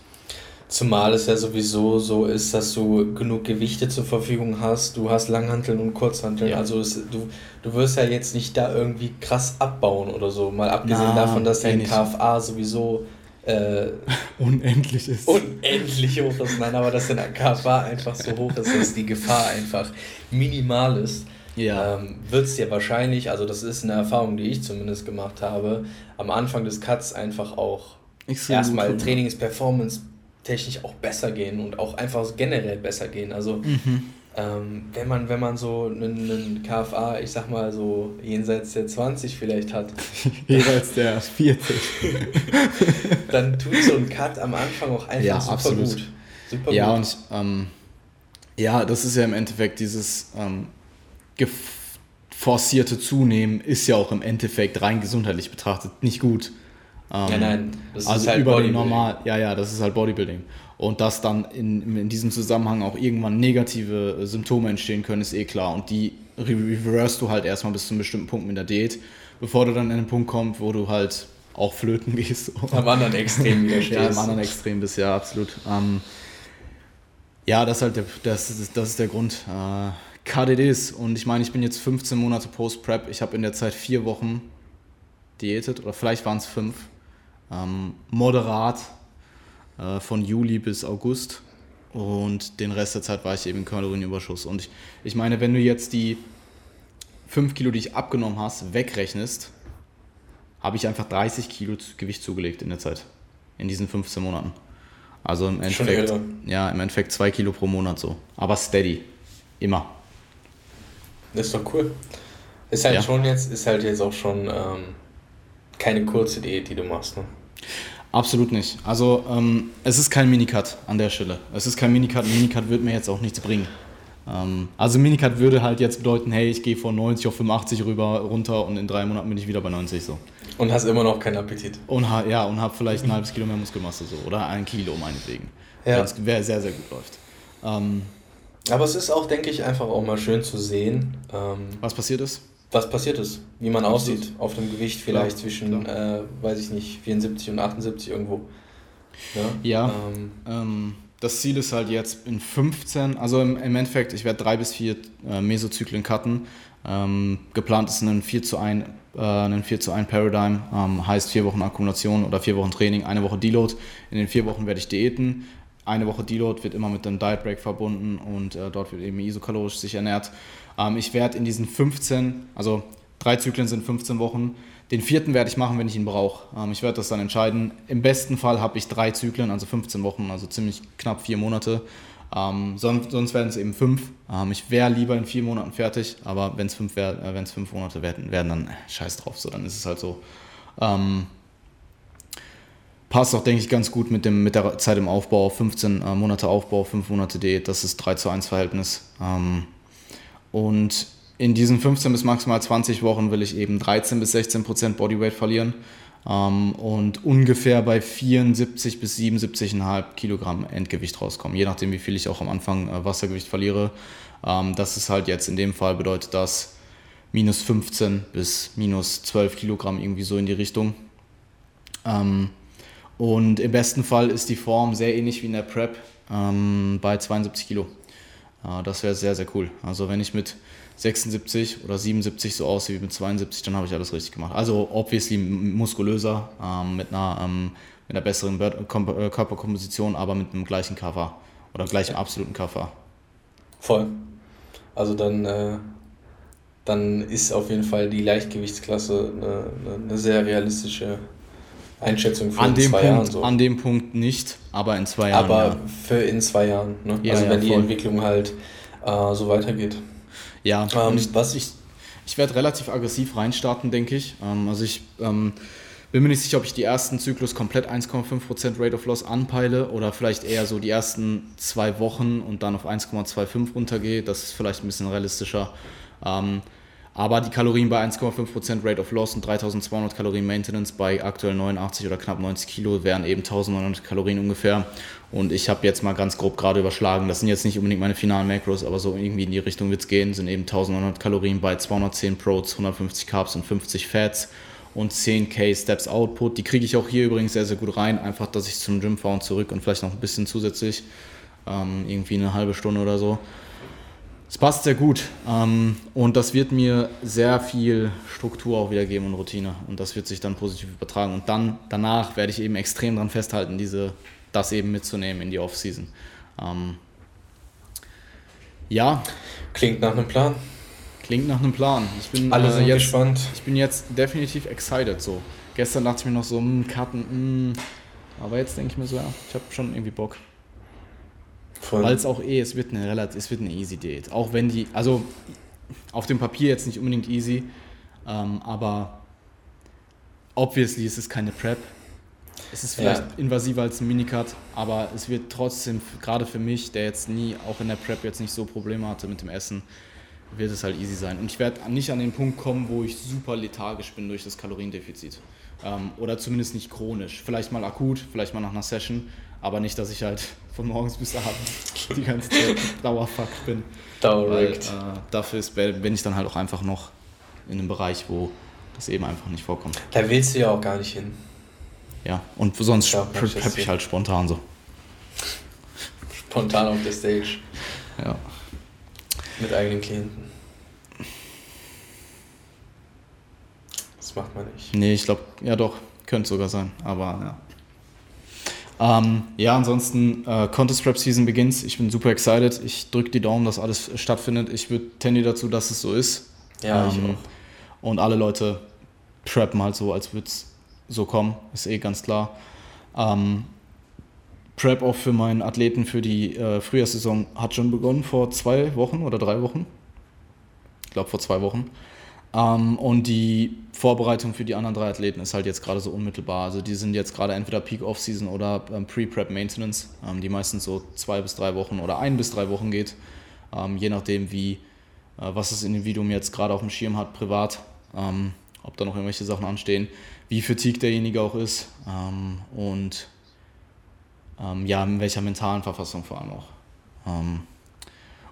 Zumal es ja sowieso so ist, dass du genug Gewichte zur Verfügung hast. Du hast Langhanteln und Kurzhanteln. Ja. Also es, du, du wirst ja jetzt nicht da irgendwie krass abbauen oder so. Mal abgesehen Na, davon, dass dein KFA sowieso äh, unendlich ist. Unendlich hoch ist. Nein, aber dass dein KFA einfach so hoch ist, dass die Gefahr einfach minimal ist. Ja. Ähm, wird es dir wahrscheinlich, also das ist eine Erfahrung, die ich zumindest gemacht habe, am Anfang des Cuts einfach auch erstmal Trainings-Performance technisch auch besser gehen und auch einfach generell besser gehen. Also mhm. ähm, wenn man, wenn man so einen, einen KFA, ich sag mal so jenseits der 20 vielleicht hat. jenseits der 40. dann tut so ein Cut am Anfang auch einfach ja, super absolut. gut. Super ja, gut. und ähm, ja, das ist ja im Endeffekt dieses ähm, forcierte Zunehmen ist ja auch im Endeffekt rein gesundheitlich betrachtet nicht gut. Ähm, ja, nein, das also ist halt über den normal, ja, ja, das ist halt Bodybuilding. Und dass dann in, in diesem Zusammenhang auch irgendwann negative äh, Symptome entstehen können, ist eh klar. Und die reverse du halt erstmal bis zu einem bestimmten Punkt mit der Diät, bevor du dann an den Punkt kommst, wo du halt auch flöten gehst. Am anderen Extrem wieder stehst. Ja, am anderen Extrem bist, ja, absolut. Ähm, ja, das ist halt der, das, ist, das ist der Grund. Äh, is. Und ich meine, ich bin jetzt 15 Monate Post-Prep. Ich habe in der Zeit vier Wochen diätet, oder vielleicht waren es fünf ähm, moderat äh, von Juli bis August und den Rest der Zeit war ich eben Kalorienüberschuss. Und ich, ich meine, wenn du jetzt die 5 Kilo, die ich abgenommen hast, wegrechnest, habe ich einfach 30 Kilo Gewicht zugelegt in der Zeit, in diesen 15 Monaten. Also im Endeffekt, ja, im Endeffekt 2 Kilo pro Monat so. Aber steady. Immer. Das ist doch cool. Ist halt ja. schon jetzt, ist halt jetzt auch schon ähm, keine kurze Diät, die du machst, ne? Absolut nicht. Also ähm, es ist kein Minicut an der Stelle. Es ist kein Minicut. Minicut wird mir jetzt auch nichts bringen. Ähm, also Minicut würde halt jetzt bedeuten, hey, ich gehe von 90 auf 85 rüber runter und in drei Monaten bin ich wieder bei 90 so. Und hast immer noch keinen Appetit. Und ja, und habe vielleicht ein halbes Kilo mehr Muskelmasse so oder ein Kilo meinetwegen. Ja. Wenn es sehr, sehr gut läuft. Ähm, Aber es ist auch, denke ich, einfach auch mal schön zu sehen. Ähm, was passiert ist? Was passiert ist, wie man Absolut. aussieht auf dem Gewicht vielleicht klar, zwischen. Äh, weiß ich nicht, 74 und 78 irgendwo. Ja, ja ähm, ähm, das Ziel ist halt jetzt in 15, also im, im Endeffekt, ich werde drei bis vier äh, Mesozyklen cutten. Ähm, geplant ist ein 4 zu 1, äh, ein 4 zu 1 Paradigm, ähm, heißt vier Wochen Akkumulation oder vier Wochen Training, eine Woche Deload. In den vier Wochen werde ich diäten. Eine Woche Deload wird immer mit einem Diet Break verbunden und äh, dort wird eben isokalorisch sich ernährt. Ähm, ich werde in diesen 15, also drei Zyklen sind 15 Wochen, den vierten werde ich machen, wenn ich ihn brauche. Ähm, ich werde das dann entscheiden. Im besten Fall habe ich drei Zyklen, also 15 Wochen, also ziemlich knapp vier Monate. Ähm, sonst, sonst werden es eben fünf. Ähm, ich wäre lieber in vier Monaten fertig, aber wenn es fünf, wär, äh, fünf Monate werden, werden dann äh, scheiß drauf, so dann ist es halt so. Ähm, passt auch, denke ich, ganz gut mit, dem, mit der Zeit im Aufbau. 15 äh, Monate Aufbau, 5 Monate Diät, das ist 3 zu 1 Verhältnis. Ähm, und in diesen 15 bis maximal 20 Wochen will ich eben 13 bis 16 Prozent Bodyweight verlieren. ähm, und ungefähr bei 74 bis 77,5 Kilogramm Endgewicht rauskommen, je nachdem, wie viel ich auch am Anfang äh, Wassergewicht verliere. Ähm, das ist halt jetzt in dem Fall bedeutet das minus 15 bis minus 12 Kilogramm irgendwie so in die Richtung. Ähm, und im besten Fall ist die Form sehr ähnlich wie in der Prep ähm, bei 72 Kilo. Äh, das wäre sehr, sehr cool. Also wenn ich mit 76 oder 77 so aussehe wie mit 72, dann habe ich alles richtig gemacht. Also obviously muskulöser, ähm, mit, einer, ähm, mit einer besseren äh, Körperkomposition, aber mit einem gleichen Cover oder gleichem absoluten Cover. Voll. Also dann, äh, dann ist auf jeden Fall die Leichtgewichtsklasse eine, eine sehr realistische Einschätzung für an in zwei Punkt, Jahren. So. An dem Punkt nicht, aber in zwei Jahren. Aber ja. für in zwei Jahren. Ne? Ja, also wenn die Entwicklung halt äh, so weitergeht. Ja, ähm, ich, was ich, ich werde relativ aggressiv reinstarten, denke ich. Ähm, also ich ähm, bin mir nicht sicher, ob ich die ersten Zyklus komplett 1,5% Rate of Loss anpeile oder vielleicht eher so die ersten zwei Wochen und dann auf 1,25 runtergehe. Das ist vielleicht ein bisschen realistischer. Aber die Kalorien bei 1,5% Rate of Loss und 3200 Kalorien Maintenance bei aktuell 89 oder knapp 90 Kilo wären eben 1900 Kalorien ungefähr. Und ich habe jetzt mal ganz grob gerade überschlagen, das sind jetzt nicht unbedingt meine finalen Macros, aber so irgendwie in die Richtung wird es gehen, sind eben 1900 Kalorien bei 210 Proteins, 150 Carbs und 50 Fats und 10k Steps Output. Die kriege ich auch hier übrigens sehr, sehr gut rein, einfach, dass ich zum Gym fahre und zurück und vielleicht noch ein bisschen zusätzlich, ähm, irgendwie eine halbe Stunde oder so. Es passt sehr gut ähm, und das wird mir sehr viel Struktur auch wieder geben und Routine und das wird sich dann positiv übertragen und dann danach werde ich eben extrem daran festhalten, diese, das eben mitzunehmen in die Offseason. Ähm, ja. Klingt nach einem Plan. Klingt nach einem Plan. Ich bin, Alle sind äh, jetzt, gespannt. Ich bin jetzt definitiv excited so. Gestern dachte ich mir noch so, mh, hm, Karten, mh. Hm. aber jetzt denke ich mir so, ja, ich habe schon irgendwie Bock. Weil es auch eh, es wird eine relativ, es wird eine easy Date. Auch wenn die, also auf dem Papier jetzt nicht unbedingt easy, ähm, aber obviously ist es keine Prep. Es ist vielleicht ja. invasiver als ein Minicut, aber es wird trotzdem, gerade für mich, der jetzt nie, auch in der Prep jetzt nicht so Probleme hatte mit dem Essen, wird es halt easy sein. Und ich werde nicht an den Punkt kommen, wo ich super lethargisch bin durch das Kaloriendefizit. Ähm, oder zumindest nicht chronisch. Vielleicht mal akut, vielleicht mal nach einer Session, aber nicht, dass ich halt von morgens bis abends die ganze Zeit dauerfuckt bin. Dauerregt. Äh, dafür ist, bin ich dann halt auch einfach noch in einem Bereich, wo das eben einfach nicht vorkommt. Da willst du ja auch gar nicht hin. Ja, und sonst prep ich halt spontan so. Spontan auf der Stage. Ja. Mit eigenen Klienten. Das macht man nicht. Nee, ich glaube, ja doch, könnte sogar sein, aber ja. Ähm, ja, ansonsten äh, Contest Rap Season begins. Ich bin super excited. Ich drücke die Daumen, dass alles stattfindet. Ich würde tendy dazu, dass es so ist. Ja, ähm, ich auch. Und alle Leute preppen halt so, als würde es so kommen. Ist eh ganz klar. Ähm, Prep auch für meinen Athleten für die äh, Frühjahrssaison hat schon begonnen vor zwei Wochen oder drei Wochen. Ich glaube vor zwei Wochen. Ähm, und die Vorbereitung für die anderen drei Athleten ist halt jetzt gerade so unmittelbar. Also die sind jetzt gerade entweder Peak Off-Season oder ähm, Pre-Prep Maintenance, ähm, die meistens so zwei bis drei Wochen oder ein bis drei Wochen geht, ähm, je nachdem wie, äh, was das Individuum jetzt gerade auf dem Schirm hat, privat, ähm, ob da noch irgendwelche Sachen anstehen, wie fatigued derjenige auch ist ähm, und ja, in welcher mentalen Verfassung vor allem auch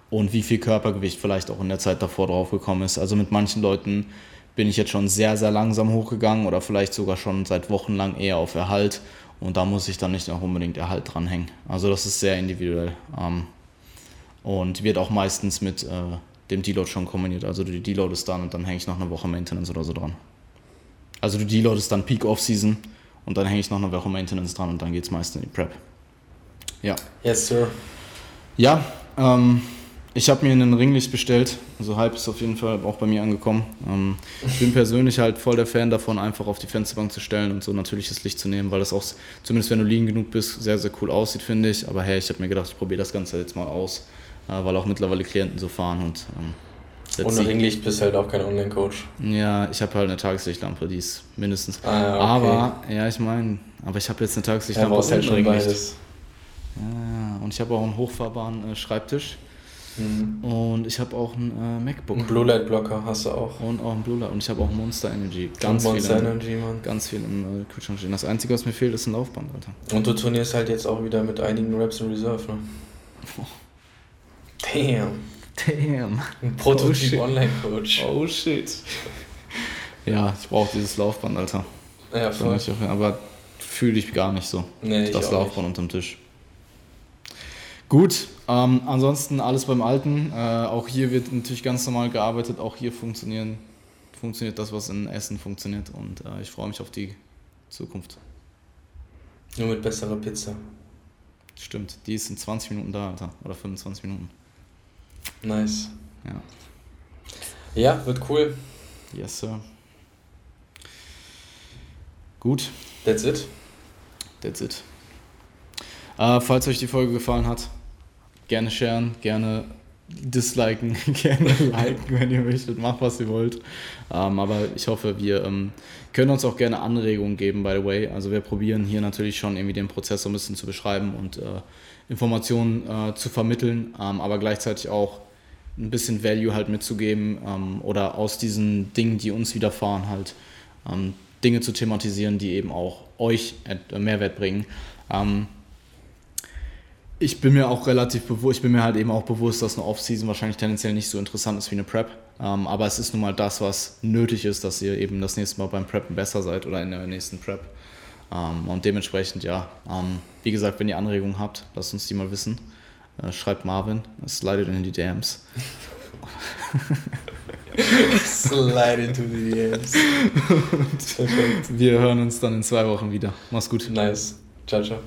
und wie viel Körpergewicht vielleicht auch in der Zeit davor drauf gekommen ist. Also mit manchen Leuten bin ich jetzt schon sehr, sehr langsam hochgegangen oder vielleicht sogar schon seit Wochen lang eher auf Erhalt und da muss ich dann nicht auch unbedingt Erhalt dranhängen. Also das ist sehr individuell ähm, und wird auch meistens mit äh, dem Deload schon kombiniert. Also die Deload ist dann und dann hänge ich noch eine Woche Maintenance oder so dran. Also die Deload ist dann Peak Off-Season und dann hänge ich noch eine Woche Maintenance dran und dann geht es meistens in die Prep. Ja. Yes, sir. Ja, ähm, ich habe mir einen Ringlicht bestellt, also halb ist auf jeden Fall auch bei mir angekommen. Ähm, ich bin persönlich halt voll der Fan davon, einfach auf die Fensterbank zu stellen und so natürliches Licht zu nehmen, weil das auch, zumindest wenn du liegen genug bist, sehr, sehr cool aussieht, finde ich. Aber hey, ich habe mir gedacht, ich probiere das Ganze jetzt mal aus, äh, weil auch mittlerweile Klienten so fahren und. Ähm, Ohne Ringlicht bist du halt auch kein Online-Coach. Ja, ich habe halt eine Tageslichtlampe, die ist mindestens. Ah, ja, okay. Aber, ja, ich meine, aber ich habe jetzt eine Tageslichtlampe. Ja, halt schon beides. Ja, und ich habe auch einen hochfahrbaren äh, Schreibtisch. Mhm. Und ich habe auch ein äh, MacBook. Ein Blue Light Blocker hast du auch. Und auch ein Blue Light. Und ich habe auch Monster Energy. Ganz Monster viel Energy, Mann. Ganz viel im äh, Kühlschrank stehen. Das Einzige, was mir fehlt, ist ein Laufband, Alter. Und du turnierst halt jetzt auch wieder mit einigen Raps in Reserve, ne? Oh. Damn. Damn. Ein Prototyp oh, Online-Coach. Oh shit. Ja, ich brauche dieses Laufband, Alter. Ja, voll. Aber fühle ich gar nicht so. Nee, das Laufband nicht. unterm Tisch. Gut, ähm, ansonsten alles beim Alten. Äh, auch hier wird natürlich ganz normal gearbeitet. Auch hier funktionieren, funktioniert das, was in Essen funktioniert. Und äh, ich freue mich auf die Zukunft. Nur mit besserer Pizza. Stimmt, die ist in 20 Minuten da, Alter. Oder 25 Minuten. Nice. Ja. Ja, wird cool. Yes, Sir. Gut. That's it. That's it. Äh, falls euch die Folge gefallen hat, gerne sharen, gerne disliken, gerne liken, wenn ihr möchtet, macht was ihr wollt. Ähm, aber ich hoffe, wir ähm, können uns auch gerne Anregungen geben, by the way. Also wir probieren hier natürlich schon irgendwie den Prozess so ein bisschen zu beschreiben und äh, Informationen äh, zu vermitteln, ähm, aber gleichzeitig auch ein bisschen Value halt mitzugeben ähm, oder aus diesen Dingen, die uns widerfahren, halt ähm, Dinge zu thematisieren, die eben auch euch Mehrwert bringen. Ähm, ich bin mir auch relativ bewusst, ich bin mir halt eben auch bewusst, dass eine Off-Season wahrscheinlich tendenziell nicht so interessant ist wie eine Prep. Ähm, aber es ist nun mal das, was nötig ist, dass ihr eben das nächste Mal beim Preppen besser seid oder in der nächsten Prep. Ähm, und dementsprechend, ja, ähm, wie gesagt, wenn ihr Anregungen habt, lasst uns die mal wissen. Äh, schreibt Marvin, slidet in die DMs. Slide into the DMs. wir hören uns dann in zwei Wochen wieder. Mach's gut. Nice. Ciao, ciao.